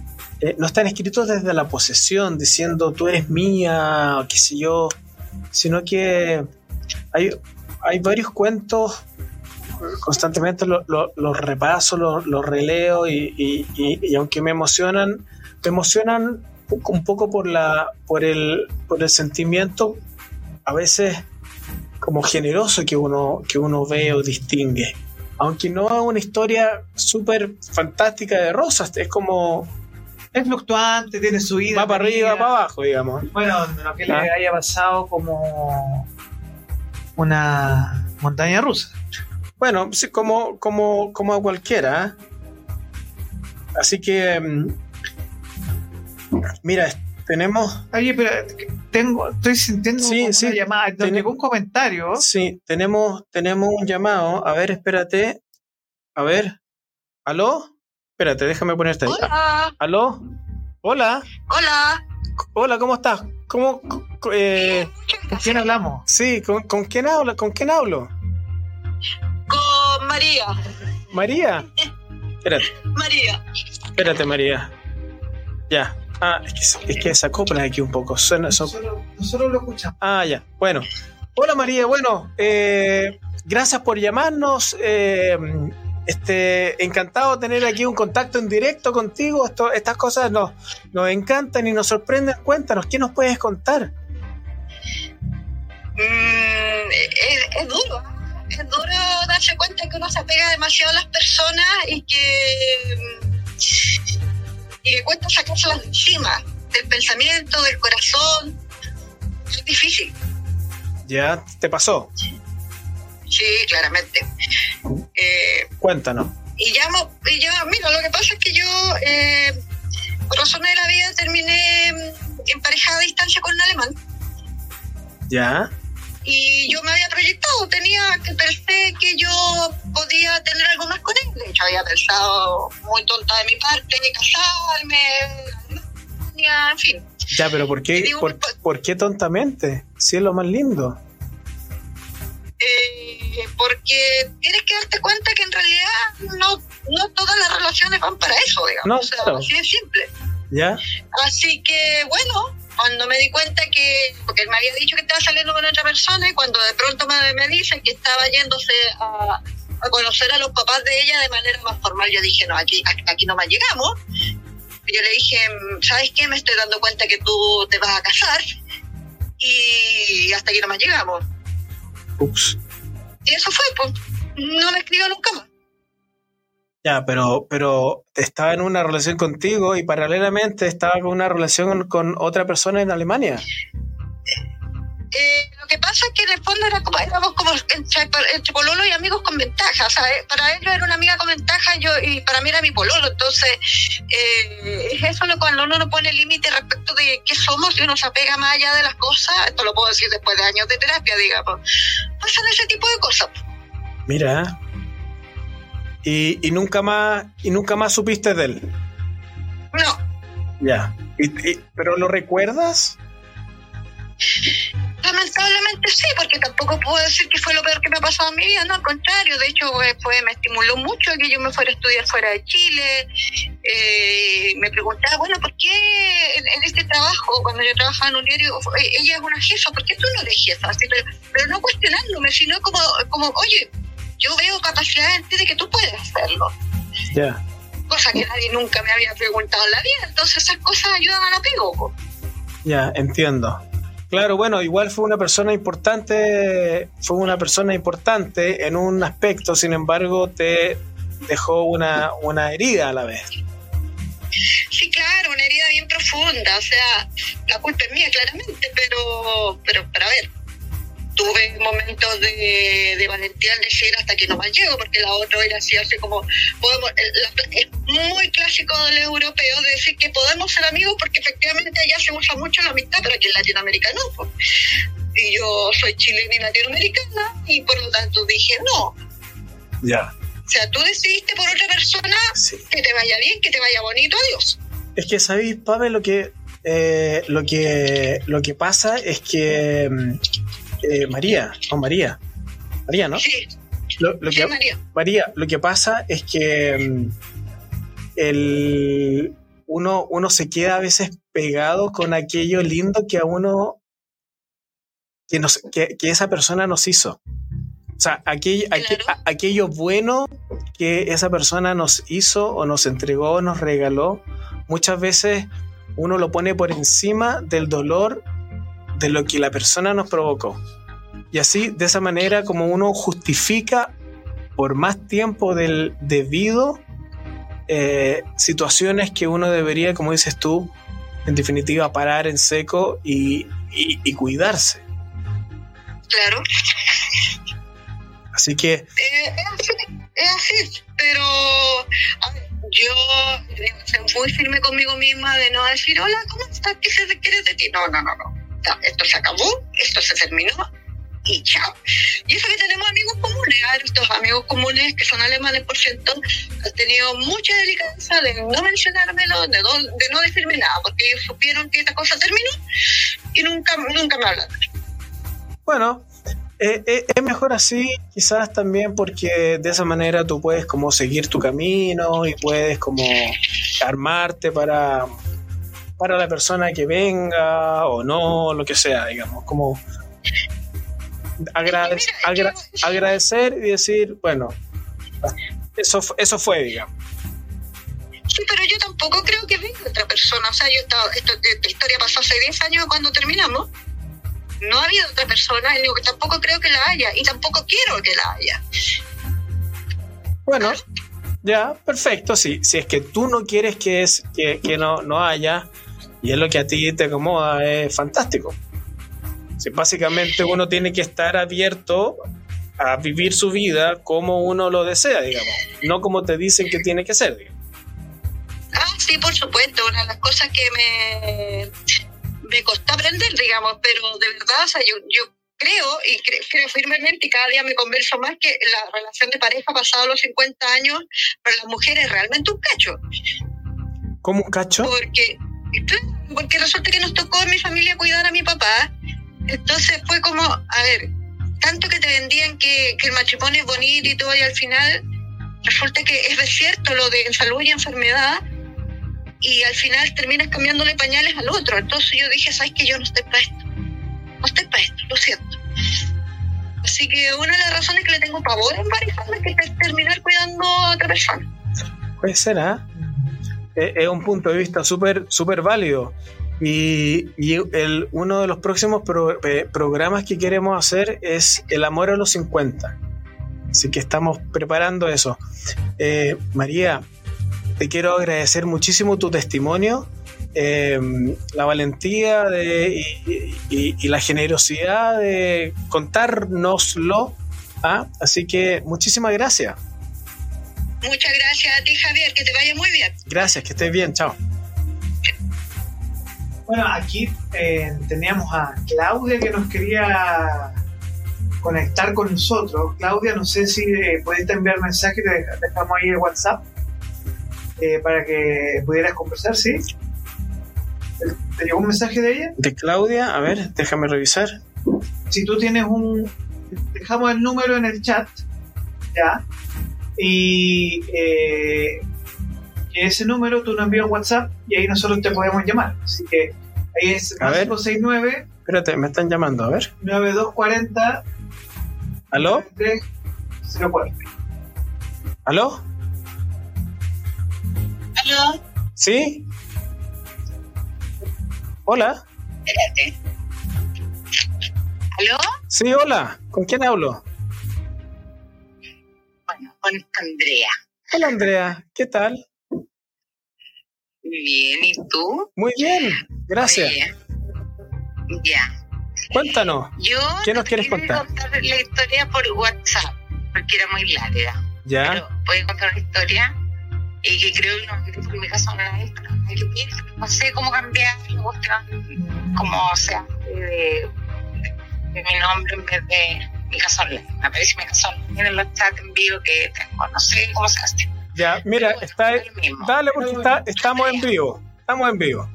No están escritos desde la posesión, diciendo tú eres mía, qué sé yo, sino que hay, hay varios cuentos, constantemente los lo, repaso, los releo y, aunque me emocionan, me emocionan un poco por, la, por, el, por el sentimiento, a veces como generoso que uno, que uno ve o distingue. Aunque no es una historia súper fantástica de rosas, es como es fluctuante, tiene su vida. Va para arriba, para abajo, digamos. Bueno, lo que le ah. haya pasado como una montaña rusa. Bueno, sí, como, como, como a cualquiera. ¿eh? Así que, mm, mira, tenemos. Oye, pero tengo, estoy sintiendo sí, una llamada. ¿Tengo un comentario? Sí, tenemos, tenemos un llamado. A ver, espérate. A ver. ¿Aló? Espérate, déjame ponerte ahí. Hola. ¿Aló? Hola. Hola. Hola, ¿cómo estás? ¿Cómo, eh, ¿Con quién hablamos? Sí, ¿con, quién hablo? ¿Con quién hablo? Con María. ¿María? Espérate. María. Espérate, María. Ya. Ah, es que, es que se acoplan aquí un poco. Suena, nosotros, nosotros, lo escuchamos. Ah, ya. Bueno. Hola, María. Bueno, eh, gracias por llamarnos. Eh, este, encantado de tener aquí un contacto en directo contigo. estas cosas nos, nos encantan y nos sorprenden. Cuéntanos, ¿qué nos puedes contar? Mm, es, duro, es duro darse cuenta que uno se apega demasiado a las personas y que, y que cuesta sacárselas de encima, del pensamiento, del corazón. Es difícil. ¿Ya te pasó? Sí, claramente. Eh, Cuéntanos. Y llamo, y yo, mira, lo que pasa es que yo, eh, por razones de la vida, terminé emparejada a distancia con un alemán. ¿Ya? Y yo me había proyectado, tenía que pensé que yo podía tener algo más con él. De hecho, había pensado muy tonta de mi parte, casarme, en fin. Ya, pero ¿por qué, por, ¿por qué tontamente? Si es lo más lindo. Eh, porque tienes que darte cuenta que en realidad no, no todas las relaciones van para eso, digamos. No, así es simple. ¿Ya? Así que, bueno, cuando me di cuenta que, porque él me había dicho que estaba saliendo con otra persona y cuando de pronto me, me dicen que estaba yéndose a, a, conocer a los papás de ella de manera más formal, yo dije, no, aquí, aquí no más llegamos. Yo le dije, ¿sabes qué? Me estoy dando cuenta que tú te vas a casar y hasta aquí no más llegamos. Ups. Y eso fue, pues. No me escribió nunca más. Ya, pero, pero estaba en una relación contigo y paralelamente estaba con una relación con otra persona en Alemania. Eh, lo que pasa es que en el fondo era como, éramos como entre, pololo y amigos con ventaja. O sea, eh, para él era una amiga con ventaja yo, y para mí era mi pololo. Entonces, eh, es eso cuando uno no pone límite respecto de qué somos y uno se apega más allá de las cosas. Esto lo puedo decir después de años de terapia, digamos. Pasan ese tipo de cosas. Mira. Y, y nunca más y nunca más supiste de él. No. Ya. ¿Pero lo recuerdas? Lamentablemente sí, porque tampoco puedo decir que fue lo peor que me ha pasado en mi vida, no, al contrario, de hecho fue, me estimuló mucho que yo me fuera a estudiar fuera de Chile, eh, me preguntaba, bueno, ¿por qué en, este trabajo, cuando yo trabajaba en un diario, eh, ella es una jefa, ¿por qué tú no eres jefa? pero, no cuestionándome, sino como, como, oye, yo veo capacidad en ti de que tú puedes hacerlo. Ya. Cosa que nadie nunca me había preguntado en la vida, entonces esas cosas ayudan al apego. Ya, entiendo. Claro, bueno, igual fue una persona importante, fue una persona importante en un aspecto, sin embargo, te dejó una, una herida a la vez. Sí, claro, una herida bien profunda, o sea, la culpa es mía, claramente, pero, pero, pero a ver, tuve momentos de, de valentía al decir hasta que no más llego, porque la otra era así, así como, podemos, es muy clásico del europeo de decir que podemos ser amigos porque efectivamente allá se usa mucho la amistad, pero aquí en Latinoamérica no. Y yo soy chilena y latinoamericana y por lo tanto dije no. Ya. O sea, tú decidiste por otra persona que te vaya bien, que te vaya bonito, adiós. Es que, ¿sabéis, Pavel, lo que, eh, lo que, lo que pasa es que mm, eh, María, o María, María, ¿no? Sí. Lo, que, María. María, lo que pasa es que mm, el, uno, uno se queda a veces pegado con aquello lindo que a uno, que, nos, que, esa persona nos hizo. O sea, aquello, aquello bueno que esa persona nos hizo o nos entregó o nos regaló, muchas veces uno lo pone por encima del dolor de lo que la persona nos provocó. Y así, de esa manera, como uno justifica por más tiempo del debido eh, situaciones que uno debería, como dices tú, en definitiva, parar en seco y, cuidarse. Claro. Así que... Eh, es, así, pero yo ser muy firme conmigo misma de no decir, hola, ¿cómo estás? ¿Qué se quiere de ti? No, no, no, no esto se acabó, esto se terminó y chao. Y eso que tenemos amigos comunes, estos amigos comunes que son alemanes, por cierto, han tenido mucha delicadeza de no mencionármelo, de no, de no decirme nada, porque ellos supieron que esta cosa terminó y nunca, nunca me hablaron. Bueno, eh, eh, es mejor así, quizás también porque de esa manera tú puedes como seguir tu camino y puedes como armarte para para la persona que venga o no, lo que sea, digamos, como agradecer y decir, bueno, eso, eso fue, digamos. Sí, pero yo tampoco creo que venga otra persona. O sea, yo estaba, esta, historia pasó hace 10 años cuando terminamos. No ha habido otra persona, y digo que tampoco creo que la haya, y tampoco quiero que la haya. Bueno, ya, perfecto. Sí, si es que tú no quieres que, es, que, que no, no haya, y es lo que a ti te acomoda, es fantástico. Si básicamente uno tiene que estar abierto a vivir su vida como uno lo desea, digamos, no como te dicen que tiene que ser. Digamos. Ah, sí, por supuesto, una de las cosas que me, me costó aprender, digamos, pero de verdad, o sea, yo, yo creo y creo, firmemente y cada día me converso más que la relación de pareja pasado los 50 años para las mujeres es realmente un cacho. ¿Cómo un cacho? Porque porque resulta que nos tocó en mi familia cuidar a mi papá. Entonces fue como, a ver, tanto que te vendían que, el matrimonio es bonito y todo, y al final resulta que es desierto lo de salud y enfermedad, y al final terminas cambiándole pañales al otro. Entonces yo dije, ¿sabes que Yo no estoy para esto. No estoy para esto, lo siento. Así que una de las razones que le tengo pavor en parejarme es que terminar cuidando a otra persona. Puede ser, ¿ah? Es un punto de vista súper super válido. Y, el, uno de los próximos eh, programas que queremos hacer es El amor a los 50. Así que estamos preparando eso. Eh, María, te quiero agradecer muchísimo tu testimonio, eh, la valentía de, y, la generosidad de contárnoslo. ¿ah? Así que muchísimas gracias. Muchas gracias a ti, Javier, que te vaya muy bien. Gracias, que estés bien, chao. Bueno, aquí eh, teníamos a Claudia que nos quería conectar con nosotros. Claudia, no sé si eh, puedes enviar mensaje, te dejamos ahí el WhatsApp eh, para que pudieras conversar, ¿sí? ¿Te llegó un mensaje de ella? De Claudia, a ver, déjame revisar. Si tú tienes un... Dejamos el número en el chat, ¿ya? Y eh, ese número tú nos envías un WhatsApp y ahí nosotros te podemos llamar. Así que ahí es A ver. 569 Espérate, me están llamando, a ver. 9240 ¿Aló? 304. ¿Aló? Aló, ¿Sí? Hola. espérate. ¿Aló? Sí, hola. ¿Con quién hablo? Con Andrea. Hola, Andrea. ¿Qué tal? Bien, ¿y tú? Muy bien. Gracias. Oye, Ya. Cuéntanos. Yo ¿Qué nos quieres quería contar? la historia por WhatsApp, porque era muy larga. ¿Ya? Pero voy a contar una historia y que creo que no por mi caso no sé cómo cambiar la cuestión, como se hace de, de mi nombre en vez de mi online. Me aparece mi online en los chats en vivo que tengo, no sé cómo se hace. Ya, mira, Bueno, está, es dale porque está, estamos en vivo. Estamos en vivo.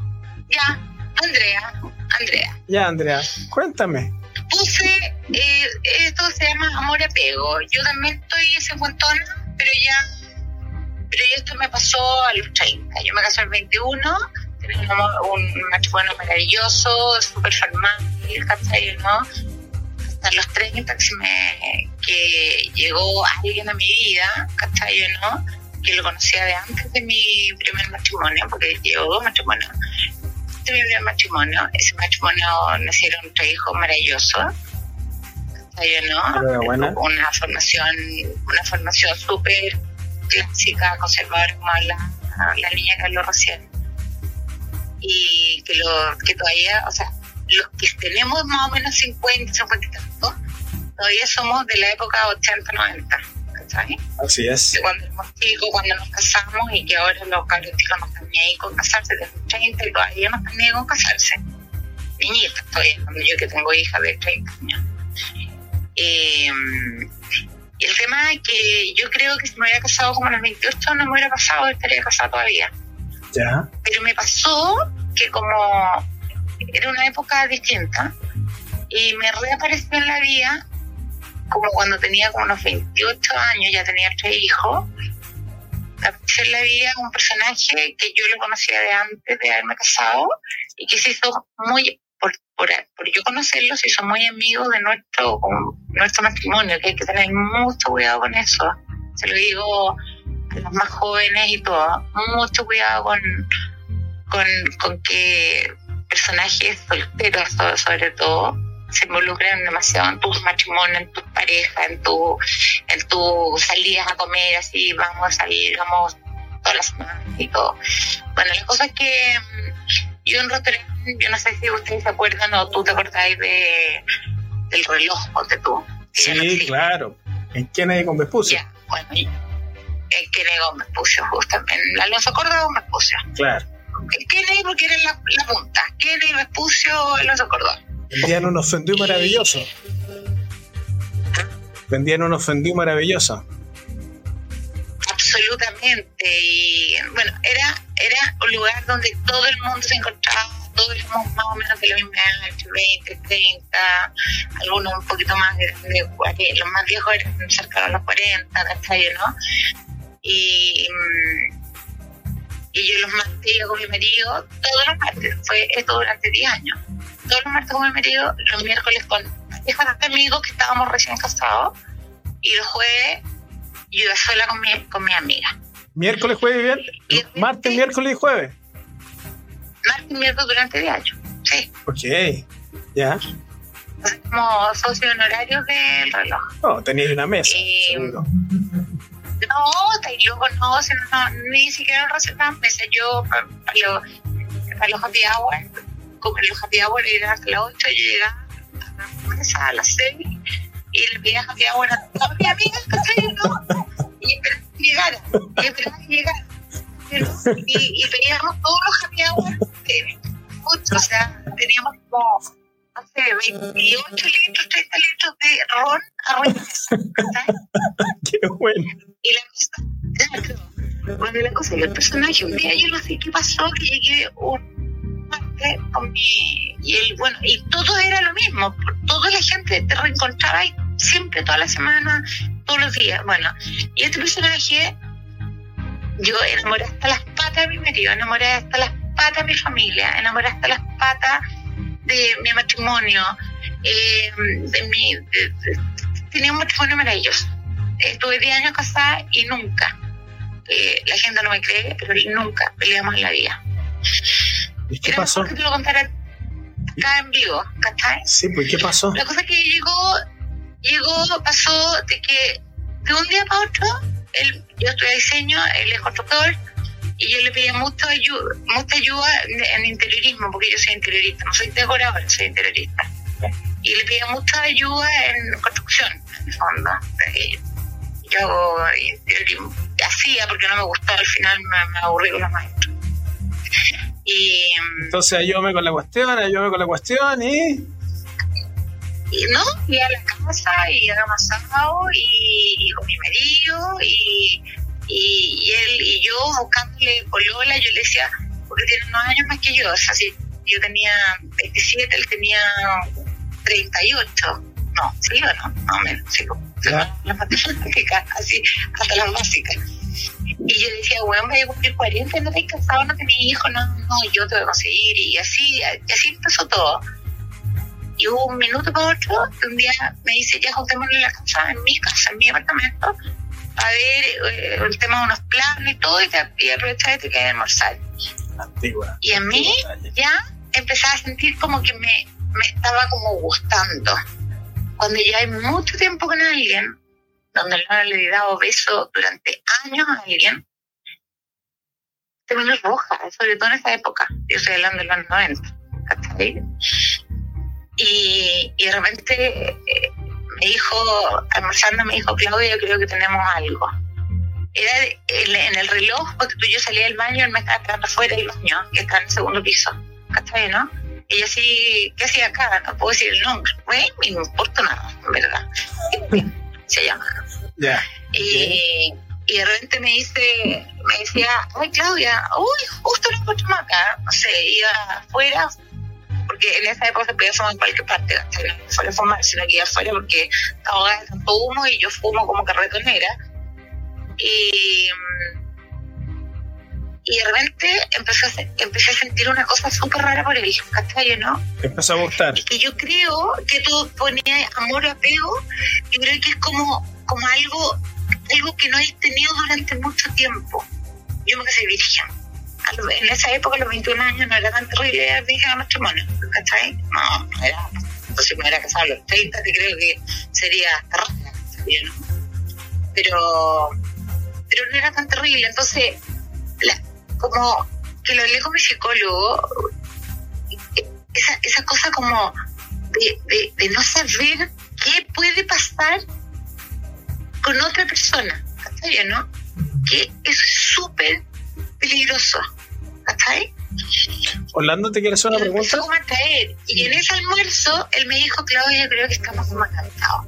Ya, Andrea, Andrea. Ya, Andrea, cuéntame. puse, eh, esto se llama amor y apego. Yo también estoy cincuentona, pero ya, pero ya esto me pasó a los 30. Yo me casé al 21, tenía un, amor- un matrimonio maravilloso, súper formal, ¿cachai? ¿no? Hasta los 30 que, me, que llegó alguien a mi vida, ¿cachai? ¿no? Que lo conocía de antes de mi primer matrimonio, porque llevo dos matrimonios de mi primer matrimonio. Ese matrimonio nacieron tres hijos maravillosos. ¿cachai, ¿no? Enhorabuena. Una formación, una formación súper clásica, conservadora como la, la niña que habló recién. Y que, lo, que todavía, o sea, los que tenemos más o menos 50, 50 y tanto, todavía somos de la época 80, 90. ¿Cachai? Así es. de cuando éramos chicos, cuando nos casamos y que ahora los cabros chicos no están ni ahí con casarse de los 30 y todavía no están ni ahí con casarse. Niñitas todavía, cuando yo que tengo hija de 30 años. Eh, y el tema es que yo creo que si me hubiera casado como a los 28 no me hubiera pasado, estaría casada todavía. Ya. Pero me pasó que como era una época distinta y me reapareció en la vida como cuando tenía como unos 28 años, ya tenía tres hijos, apareció en la vida un personaje que yo lo conocía de antes de haberme casado y que se hizo muy, por, por, yo conocerlo, se hizo muy amigo de nuestro, nuestro matrimonio, que hay que tener mucho cuidado con eso. Se lo digo a los más jóvenes y todo, mucho cuidado con, con, con que personajes solteros so- sobre todo se involucran demasiado en tus matrimonios, en tus parejas, en tu, en tus salidas a comer, así vamos a salir, vamos todas las semanas y todo. Bueno, la cosa es que mm, yo en Rotterdam, yo no sé si ustedes se acuerdan o tú te acordáis de, del reloj, ponte tú. no Sí, claro. ¿En Kennedy con Vespucio? Ya, bueno, el Kennedy Gómez Pucio, justamente. Alonso Córdoba Gómez Pucio. Claro. El Kennedy porque era la, la punta. Kennedy Gómez Pucio, Alonso Córdoba. Vendían unos fendú maravillosos. Vendían unos fendú maravillosos. Absolutamente. Y bueno, era, era un lugar donde todo el mundo se encontraba, todos éramos más o menos de la misma edad, entre 20, 30, algunos un poquito más grandes, 40, los más viejos eran cerca de los 40, ¿cachai? ¿no? Y, mm, y yo los martes con mi marido, todos los martes, fue esto durante 10 años. Todos los martes con mi marido, los miércoles con hijos de amigos que estábamos recién casados, y los jueves yo iba sola con mi, con mi amiga. Miércoles, jueves y viernes. Martes, miércoles y jueves. Martes y miércoles durante 10 años. Sí, Ok. Ya. Entonces, como socios honorarios del reloj. No, teníais una mesa. Seguro. No, está loco, no, si no, ni siquiera recetaban mesa. Yo, para, para los, los happy hour, como en los happy hour era hasta las 8, yo llegaba a la a las 6 y le pedía happy hour a todas mis amigas, ¿cachai? ¿no? Y esperaba que llegara, y esperaba que llegara. Y, y pedíamos todos los happy hour mucho, o sea, teníamos como, no sé, 28 litros, 30 litros de ron a ¿cachai? Qué bueno. Y la cosa, claro, bueno, la cosa, y el personaje, un día yo no sé qué pasó, que llegué un martes con mi, y él, bueno, y todo era lo mismo, toda la gente te reencontraba ahí siempre, toda la semana, todos los días, bueno, y este personaje, yo enamoré hasta las patas de mi marido, enamoré hasta las patas de mi familia, enamoré hasta las patas de mi matrimonio, eh, de mi, tenía un matrimonio maravilloso. Estuve 10 años casada y nunca, eh, la gente no me cree, pero nunca peleamos en la vida. ¿Y qué pasó? Que te lo contara acá en vivo, ¿cachai? Sí, pues ¿qué pasó? La cosa que llegó, llegó, pasó de que de un día para otro, él, yo estudié diseño, él es constructor, y yo le pedía mucha ayuda, mucha ayuda en, interiorismo, porque yo soy interiorista, no soy decorador, soy interiorista. Y le pedía mucha ayuda en construcción, en el fondo. Yo hago interiorismo, hacía porque no me gustaba, al final me, me aburrí con los maestros. Y, Entonces ayúdame con la cuestión, ayúdame con la cuestión y... y no, y a la casa y hagamos asado y, y con mi marido y, y, él y yo buscándole polola, yo le decía, porque tiene unos años más que yo, o sea, si yo tenía 27, él tenía 38, no, sí o no, más o menos, sí, las matemáticas, así, hasta las básicas. Y yo decía, bueno, voy a cumplir 40, no te casado, no tenés hijos, no, no, yo te voy a conseguir. Y así, y así empezó todo. Y hubo un minuto para otro, un día me dice, ya juntémonos en la casa, en mi casa, en mi apartamento, a ver eh, el tema de unos planes y todo, y, y aprovechar que hay almorzar. Antigua. Y a mí ya empezaba a sentir como que me, me estaba como gustando. Cuando ya hay mucho tiempo con alguien, donde no le he dado beso durante años a alguien, te pones roja, sobre todo en esa época. Yo estoy hablando de los 90, ¿cachai? Y, y de repente eh, me dijo, almorzando, me dijo, Claudia, creo que tenemos algo. Era en el reloj, porque tú y yo salía del baño, él me estaba esperando afuera del baño, que está en el segundo piso, ¿cachai, no? Y así, ¿qué hacía acá? No puedo decir el nombre. Güey, me importa nada, en verdad. Se llama. Ya. Y, y de repente me dice, me decía, ay Claudia, uy, justo lo encontramos acá. No sé, iba afuera, porque en esa época se podía fumar en cualquier parte, no fuera a fumar, sino que afuera porque estaba de tanto humo y yo fumo como carretonera. Y, y de repente empecé a, empecé a sentir una cosa súper rara por él, ¿cachai? ¿no? Empezó a gustar. que yo creo que tú ponía amor o apego, yo creo que es como, como algo, algo que no he tenido durante mucho tiempo. Yo me casé virgen. En esa época, los 21 años, no era tan terrible era virgen a matrimonio, ¿cachai? No, no era. Entonces, si me hubiera casado a los 30, te creo que sería rara, ¿sabía, no? Pero, pero no era tan terrible. Entonces, la- como que lo hablé con mi psicólogo, esa, esa cosa como de, de, de no saber qué puede pasar con otra persona, ¿cachai? ¿no? Que es súper peligroso, ¿cachai? Orlando, ¿te quieres hacer una Y pregunta? empezó a traer. Y en ese almuerzo, él me dijo, Claudia, yo creo que estamos como encantados.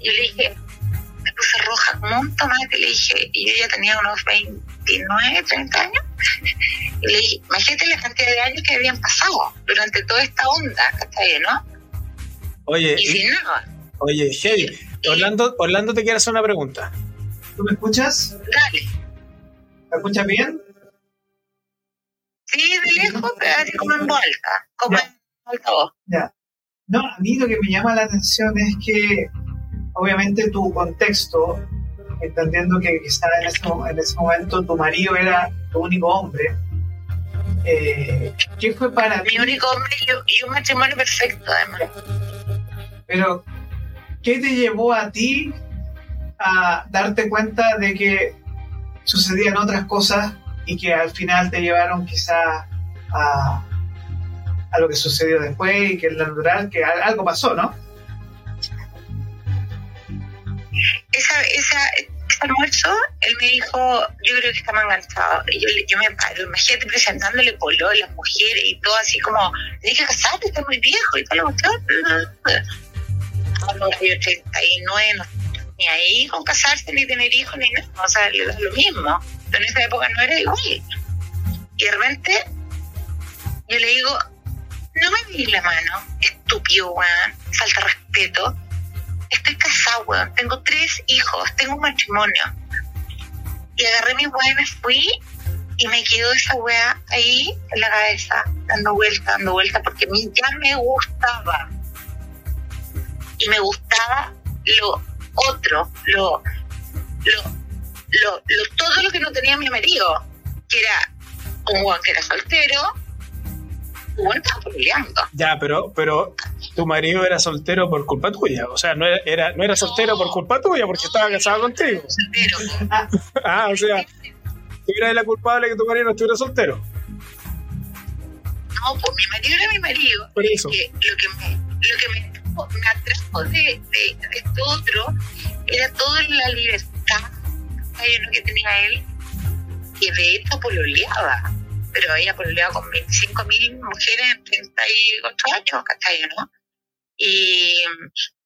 Y yo le dije, me puse roja como un tomate, le dije, y yo ya tenía unos 29, 30 años. Y le dije, imagínate la cantidad de años que habían pasado durante toda esta onda, ¿cachai? ¿no? Oye, Y y- sin nada. oye, Heavy, Orlando, Orlando te quiere hacer una pregunta. ¿Tú me escuchas? Dale. ¿Me escuchas bien? Sí, de lejos, pero así como en voz alta, como Ya. en altavoz. Ya. No, a mí lo que me llama la atención es que, obviamente, tu contexto, entendiendo que quizá en ese, en ese momento tu marido era tu único hombre, eh, ¿qué fue para ti? Mi único hombre y un matrimonio perfecto, además. Pero, ¿qué te llevó a ti a darte cuenta de que sucedían otras cosas y que al final te llevaron quizá a, a lo que sucedió después y que es natural, que al- algo pasó, ¿no? esa, esa, ese almuerzo, él me dijo, yo creo que estamos enganchados. Y yo, yo me paro, imagínate presentándole polo las mujeres y todo así como, tenés que casarte, estás muy viejo y toda la cuestión. Yo 39, no ni ahí con casarse, ni tener hijos, ni nada. O sea, le lo mismo. Pero en esa época no era igual. Y de repente yo le digo, no me di la mano, estúpido, weón, falta respeto. Estoy casado, weón, tengo tres hijos, tengo un matrimonio. Y agarré mi weá me fui y me quedó esa weá ahí en la cabeza, dando vuelta, dando vuelta, porque a mí ya me gustaba. Y me gustaba lo otro, lo, lo, lo, lo- todo lo que no tenía mi marido, que era un weón que era soltero, peleando. Ya, pero, pero tu marido era soltero por culpa tuya. O sea, no era, era- no era soltero por culpa tuya porque estaba casado contigo. Soltero. Ah, o sea, tú eras la culpable que tu marido no estuviera soltero. No, pues mi marido era mi marido. Por eso. Que lo que me, lo que me, me atrajo de, de, de este otro era toda la libertad que tenía él, que de hecho pololeaba, pero ella pololeaba con 25 mil mujeres en 38 años, ¿cachai? ¿no? Y,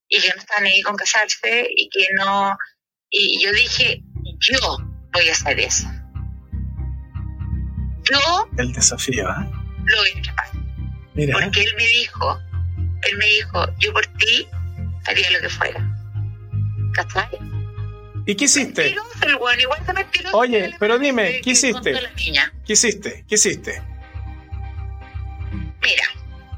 y que no estaban ahí con casarse y que no. Y yo dije, yo voy a hacer eso. Yo El desafío, ¿eh? lo voy a. Mira. Porque él me dijo, él me dijo, yo por ti haría lo que fuera. ¿Cachai? ¿y qué hiciste? Mentiroso el weón, igual mentiroso Oye, pero dime, que ¿qué hiciste? ¿Qué hiciste? ¿Qué hiciste? Mira,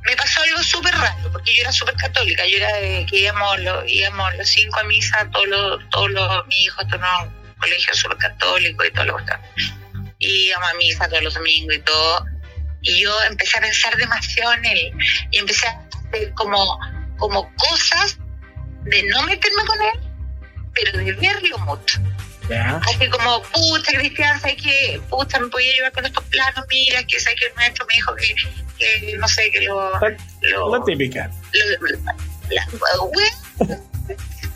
me pasó algo súper raro, porque yo era súper católica, yo era de que íbamos, lo- íbamos los cinco a misa, todos los, todos los, mi hijo en un colegio súper católico y todo lo que íbamos a misa todos los domingos y todo. Y yo empecé a pensar demasiado en él. Y empecé a hacer como, como cosas de no meterme con él, pero de verlo mucho. Ya. Así como, pucha, Cristian, ¿sabes qué? Pucha, me podía llevar con estos planos, mira, que sé que el maestro me dijo que, que no sé, que lo... La, lo la típica. lo- la,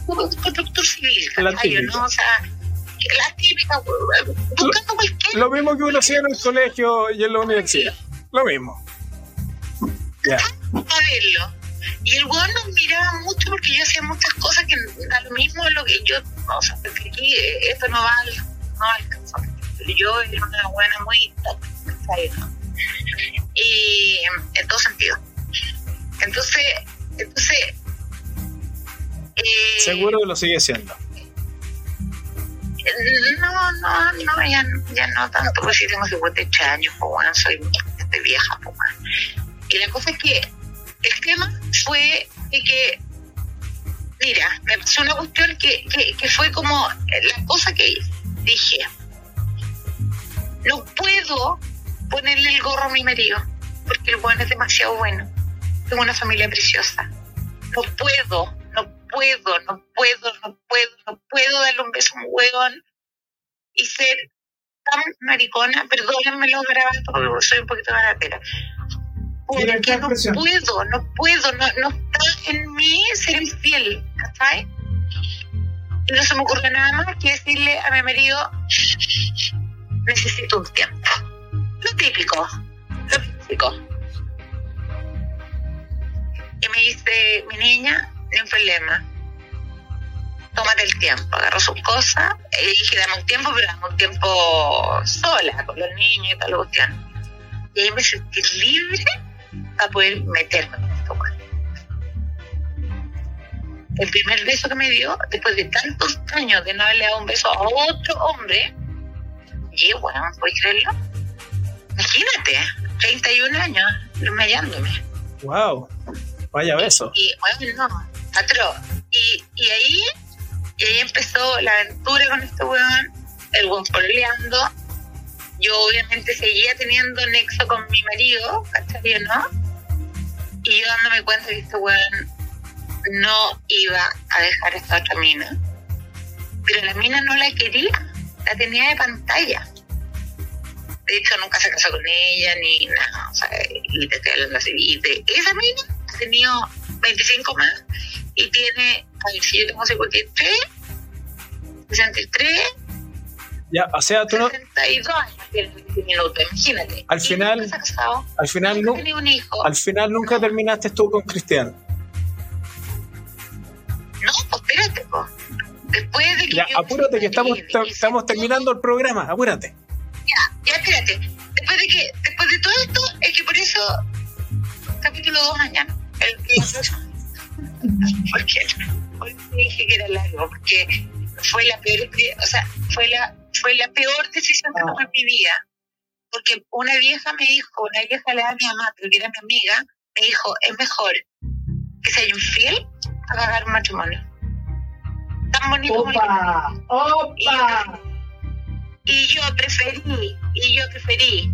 constructor civil, La típica. ¿no? O sea, la típica, buscando cualquier... Lo mismo que uno hacía en el colegio y en la universidad. Lo mismo. A verlo. Y el weón nos miraba mucho porque yo hacía muchas cosas que da lo mismo a lo que yo, o sea, porque aquí eh, esto no va, no va a alcanzar. Pero yo era una buena muy. Y en todo sentido. Entonces, entonces. eh, Seguro que lo sigue siendo. No, no, no, ya, ya no tanto, porque sí tengo 58 años, pues bueno, soy bastante vieja, pues bueno. Y la cosa es que el tema fue de que, mira, me pasó una cuestión que, que, que fue como la cosa que hice. Dije, no puedo ponerle el gorro a mi marido, porque el bueno es demasiado bueno. Tengo una familia preciosa. No puedo, no puedo, no puedo, no puedo, no puedo darle un beso a un hueón y ser tan maricona, perdónenme los garabatos porque soy un poquito baratera. Porque no puedo, no puedo, no, no está en mí ser infiel, ¿cachai? Y no se me ocurre nada más que decirle a mi marido, necesito un tiempo. Lo típico, lo típico. Y me dice, mi niña, ni un problema. Tómate el tiempo. Agarró sus cosas. Y dije, dame un tiempo, pero dame un tiempo sola, con los niños y tal, cuestión. Y ahí me sentí libre para poder meterme con esto. El primer beso que me dio, después de tantos años de no haberle dado un beso a otro hombre, y bueno, ¿puedes creerlo? Imagínate, 31 años, desmayándome. Wow. Vaya beso. Y bueno, no, atroz. Y, y ahí, y ahí empezó la aventura con este weón, el weón pololeando. Yo obviamente seguía teniendo nexo con mi marido, ¿cachai? ¿no? Y yo dándome cuenta que este weón no iba a dejar esta otra mina. Pero la mina no la quería, la tenía de pantalla. De hecho, nunca se casó con ella ni nada. O sea, y te de esa mina ha tenido 25 más y tiene, a ver si yo tengo 53, 63, Ya, o sea, tú no, 62 años tiene en 20 minutos, imagínate. Al final- nunca casado, al final, nunca no, un hijo. al final nunca terminaste tú con Cristian. No, pues espérate, po. Después de que Ya, yo apúrate que estamos, estamos terminando el programa. Apúrate. Ya, ya, espérate. Después de que, después de todo esto, es que por eso eso, capítulo 2 mañana. El, porque hoy dije que era largo, porque fue la peor, o sea, fue la, fue la peor decisión que tomé en mi vida. Porque una vieja me dijo, una vieja le da a mi mamá, que era mi amiga, me dijo, es mejor que sea infiel a pagar un matrimonio. Tan bonito ¡Opa! ¡Opa! Y yo preferí, y yo preferí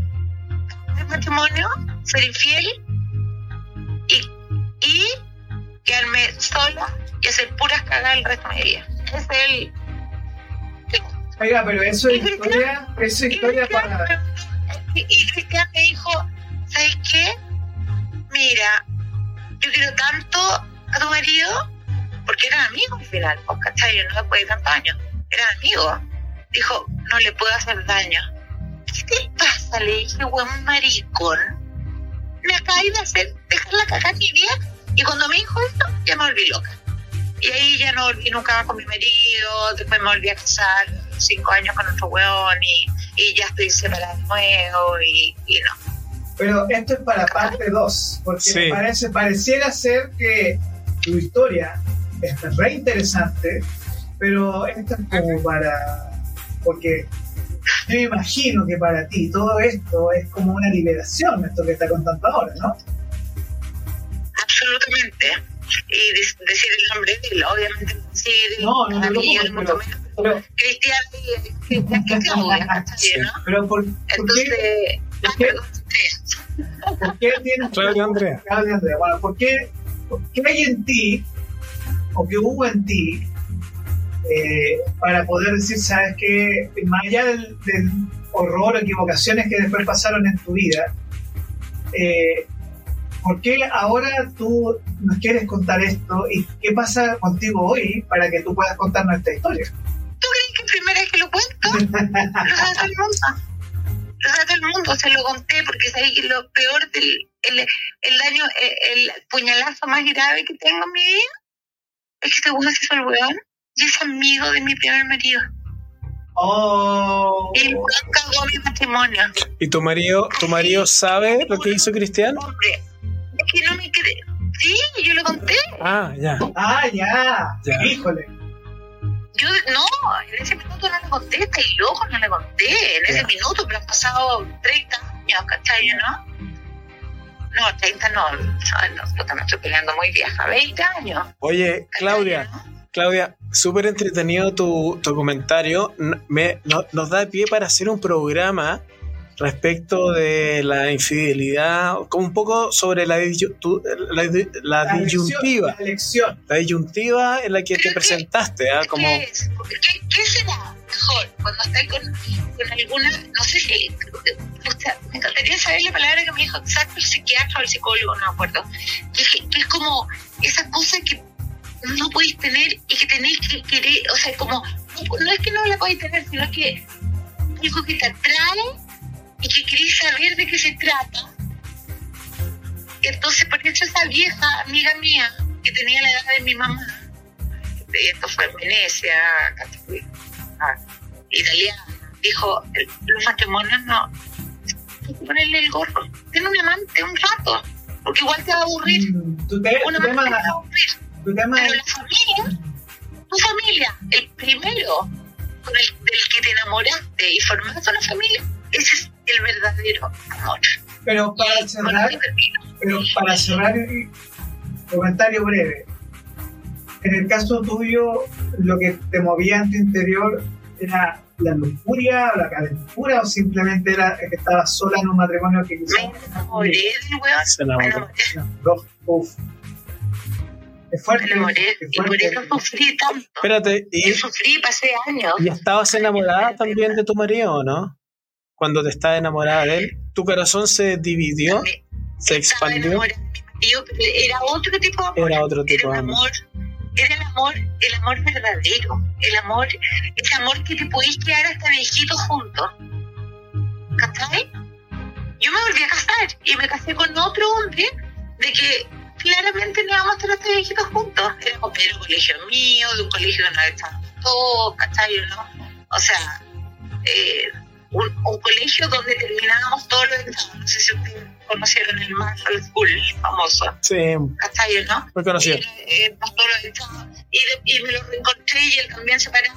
el matrimonio, ser infiel y, y quedarme sola y hacer puras cagadas el resto de mi vida. Es el. Oiga, pero eso es historia, eso es historia para. Y Cristian me dijo, ¿sabes qué? Mira, yo quiero tanto a tu marido, porque eran amigos al final, ¿cachai? No después de tantos años, eran amigos. Dijo, no le puedo hacer daño. ¿Qué te pasa? Le dije, buen maricón. Me acabé de hacer, dejar la caca mi vida, y cuando me dijo esto, ya me volví loca. Y ahí ya no volví nunca con mi marido, después me volví a casar cinco años con otro weón y, y ya estoy separada de nuevo y, y no. Pero esto es para parte 2, porque Sí. me parece, pareciera ser que tu historia es re interesante, pero esto es como para. Porque yo me imagino que para ti todo esto es como una liberación, esto que está contando ahora, ¿no? Absolutamente. Y de- decir el nombre de él, obviamente decir No, no, pero- Cristian y Cristian que Claudia, ¿cachai, no? Pero ¿por, por Entonces, qué, ah, qué? por qué tienes Claudia Andrea. Claudia Andrea, bueno, ¿por qué, por qué hay en ti, o qué hubo en ti, eh, para poder decir, sabes que más allá del, del horror o equivocaciones que después pasaron en tu vida, eh, ¿por qué ahora tú nos quieres contar esto y qué pasa contigo hoy para que tú puedas contarnos esta historia? ¿Tú crees que primera vez que lo cuento? Lo sabe todo el mundo. Lo sabe todo el mundo, se lo conté porque sabía que lo peor del el, el daño, el, el puñalazo más grave que tengo en mi vida es que según se hizo el weón y es amigo de mi primer marido. Oh, Y cagó mi matrimonio. ¿Y tu marido, tu marido sabe lo que hizo Cristian? Hombre, es que no me cree. Sí, yo lo conté. Ah, ya. ah, ya, Ya. híjole. Yo no, en ese minuto no le conté, está loco, no le conté. En ese minuto, pero han pasado 30 años, ¿cachai? ¿No? No, 30 no, no, no puta, me estoy peleando muy vieja, 20 años. Oye, Claudia, Claudia, súper entretenido tu, tu comentario. Me, no- nos da pie para hacer un programa respecto de la infidelidad, como un poco sobre la, la, la La disyuntiva, La disyuntiva en la que te que- presentaste, ¿ah? como ¿Qué, es? ¿Qué, qué será mejor cuando estás con, con alguna, no sé si, o sea, me encantaría saber la palabra que me dijo exacto el psiquiatra o el psicólogo, no me acuerdo, que, es- que es como esa cosa que no podéis tener y que tenéis que querer, o sea, como, no, no es que no la podéis tener, sino que algo que te atrae y que queréis saber de qué se trata. Entonces, por eso esa vieja amiga mía, que tenía la edad de mi mamá, y esto fue en Venecia, ah, italiana, dijo, los matrimonios no, hay que ponerle el gorro, tiene un amante un rato, porque igual te va a aburrir, Mm, te- un tu amante tema, te va a aburrir, pero la familia, tu familia, el primero con el del que te enamoraste y formaste una familia, ese es el verdadero amor. Pero para cerrar, pero para cerrar el comentario breve, en el caso tuyo, lo que te movía en tu interior era la lujuria o la calentura o simplemente era que estabas sola en un matrimonio que Me quizás enamoré del weón, se me enamoró. uf. Es me fuerte. enamoré, es y por fuerte. eso sufrí tanto. Espérate, ¿y, Yo sufrí, pasé años. y estabas enamorada también de tu marido o no? Cuando te estabas enamorada de él, ¿tu corazón se dividió? ¿Se expandió? era otro tipo de amor. Era otro tipo Era de un amor. amor, era el amor, el amor verdadero, el amor, ese amor que te podéis quedar hasta viejito juntos. ¿Cachai? Yo me volví a casar y me casé con otro hombre de que claramente no íbamos a estar hasta viejitos juntos. Era compañero de colegio mío, de un colegio donde estábamos todos, ¿cachai? ¿no? O sea, eh, un, colegio donde terminábamos todos los exámenes. No sé si ustedes conocieron el Marshall School famoso. Sí, ¿Cachai, no? muy conocido. Y, eh, estaba- y, de- y me lo reencontré y él también se paró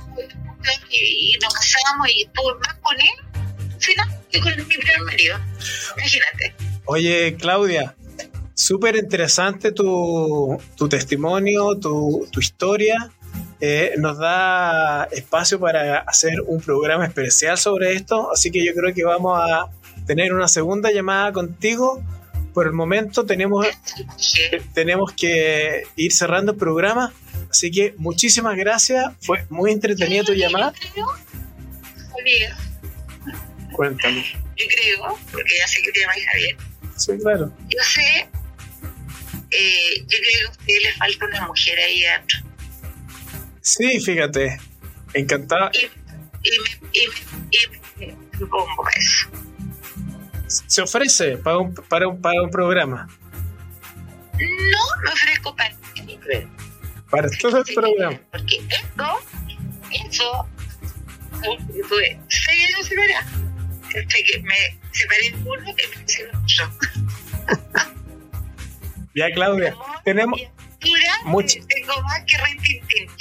y, y nos casamos y estuve más con él. Al final, que con mi primer marido. Imagínate. Oye, Claudia, súper interesante tu, tu testimonio, tu, tu historia. Eh, nos da espacio para hacer un programa especial sobre esto, así que yo creo que vamos a tener una segunda llamada contigo. Por el momento tenemos, Que tenemos que ir cerrando el programa, así que muchísimas gracias. Fue muy entretenida tu llamada. Javier, Cuéntame. yo creo, porque ya sé que te llamas Javier, Sí, claro. yo sé, eh, yo creo que a ustedes les falta una mujer ahí adentro. Sí, fíjate. Encantado. Y, y me, y y me propongo eso. Se ofrece para un, para un, para un programa. No me ofrezco para Para todo el programa. Porque esto, eso, yo tuve seis años separados. Hasta que me separé uno y me hice el otro. Ya, Claudia. Tenemos, Tengo más que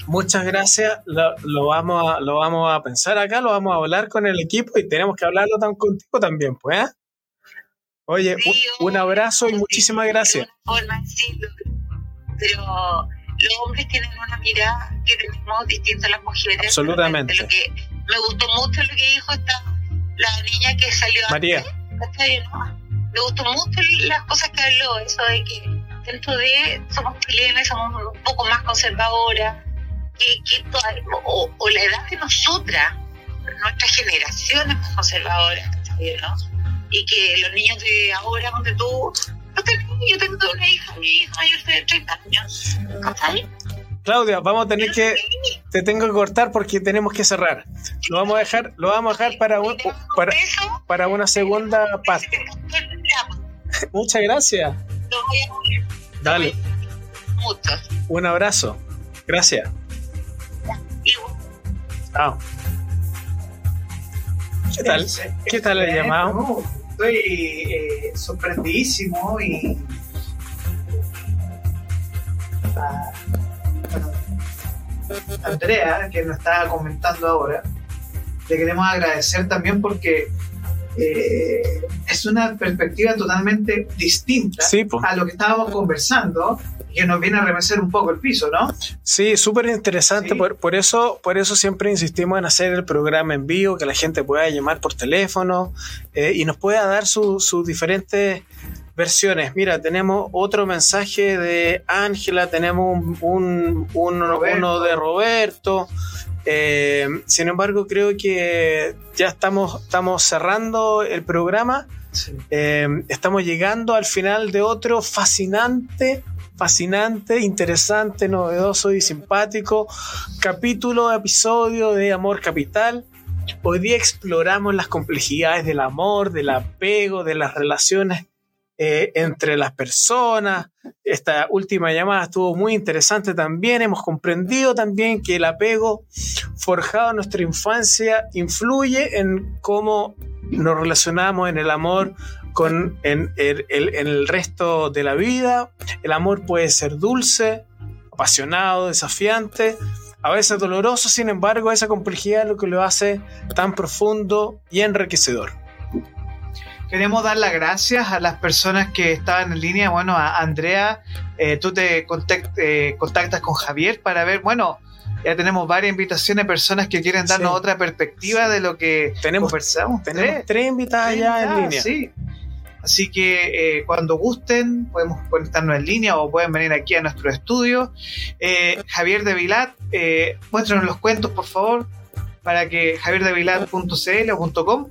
muchas gracias. Lo, lo vamos a, lo vamos a pensar acá, lo vamos a hablar con el equipo y tenemos que hablarlo tan contigo también, pues. ¿eh? Oye, Sí, un, un abrazo y muchísimas gracias. forma pero los hombres tienen una mirada que tenemos distinta a las mujeres. Absolutamente. Lo que me gustó mucho lo que dijo esta, la niña que salió María. antes, ¿cachai, no? Me gustó mucho las cosas que habló, eso de que dentro de somos chilenas, somos un poco más conservadoras, que, que toda- o, o la edad de nosotras, nuestra generación es más conservadora, ¿cachai, no? y que los niños de ahora, donde tú, no tengo, yo tengo una hija, mi hija mayor de 30 años, ¿cachai? Claudia, vamos a tener que, te tengo que cortar porque tenemos que cerrar. Lo vamos a dejar, lo vamos a dejar para, un- para, para una segunda parte. Muchas gracias. A Dale, mucho. un abrazo. Gracias. Chao. ¿Qué tal? ¿Qué tal el llamado? Estoy eh, sorprendidísimo y. Ah, bueno, Andrea, que nos estaba comentando ahora, le queremos agradecer también porque eh, es una perspectiva totalmente distinta Sí, a lo que estábamos conversando y que nos viene a remecer un poco el piso, ¿no? Sí, súper interesante. Sí. Por, por eso, por eso siempre insistimos en hacer el programa en vivo, que la gente pueda llamar por teléfono eh, y nos pueda dar su- sus diferentes versiones. Mira, tenemos otro mensaje de Ángela, tenemos un, un- un- Roberto. uno de Roberto. Eh, sin embargo, creo que ya estamos, estamos cerrando el programa. Eh, estamos llegando al final de otro fascinante, fascinante, interesante, novedoso y simpático capítulo, episodio de Amor Capital. Hoy día exploramos las complejidades del amor, del apego, de las relaciones eh, entre las personas. Esta última llamada estuvo muy interesante también. Hemos comprendido también que el apego forjado en nuestra infancia influye en cómo nos relacionamos en el amor con en el, resto de la vida. El amor puede ser dulce, apasionado, desafiante, a veces doloroso, sin embargo, esa complejidad es lo que lo hace tan profundo y enriquecedor. Queremos dar las gracias a las personas que estaban en línea. Bueno, a Andrea, eh, tú te contact- eh, contactas con Javier para ver, bueno, ya tenemos varias invitaciones, personas que quieren darnos Sí. otra perspectiva de lo que Tenemos, conversamos. tenemos Tres. tres invitadas ya en línea. Sí. Así que eh, cuando gusten, podemos conectarnos en línea o pueden venir aquí a nuestro estudio. Eh, Javier de Vilat, eh, muéstranos los cuentos, por favor, para que javierdevilat.cl o .com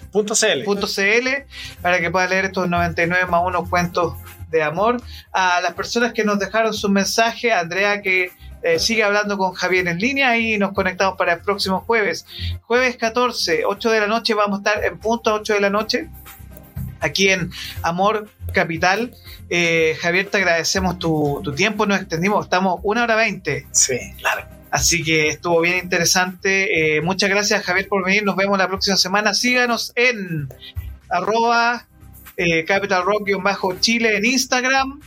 Punto CL. .cl para que pueda leer estos 99 más 1 cuentos de amor. A las personas que nos dejaron su mensaje, Andrea que eh, sigue hablando con Javier en línea y nos conectamos para el próximo jueves. Jueves 14, 8 de la noche, vamos a estar en punto 8 de la noche aquí en Amor Capital. Eh, Javier, te agradecemos tu, tu tiempo, nos extendimos, estamos una hora 20. Sí, claro. Así que estuvo bien interesante. Eh, muchas gracias, Javier, por venir. Nos vemos la próxima semana. Síganos en arroba eh, Capital Rock-Chile en Instagram,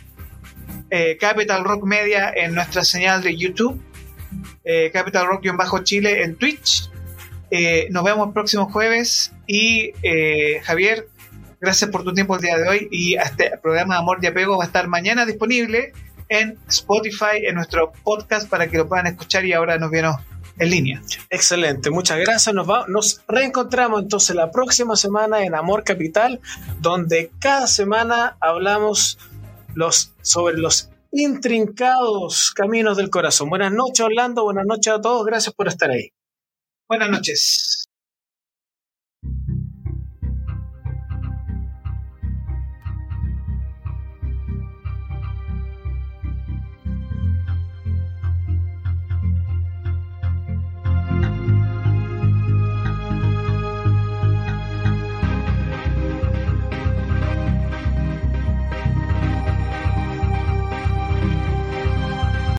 eh, Capital Rock Media en nuestra señal de YouTube, eh, Capital Rock-Chile en Twitch. Eh, nos vemos el próximo jueves y Javier, gracias por tu tiempo el día de hoy y este programa Amor y Apego va a estar mañana disponible en Spotify, en nuestro podcast para que lo puedan escuchar y ahora nos vieron en línea. Excelente, muchas gracias. Nos, va, nos reencontramos entonces la próxima semana en Amor Capital, donde cada semana hablamos los, sobre los intrincados caminos del corazón. Buenas noches, Orlando. Buenas noches a todos. Gracias por estar ahí. Buenas noches.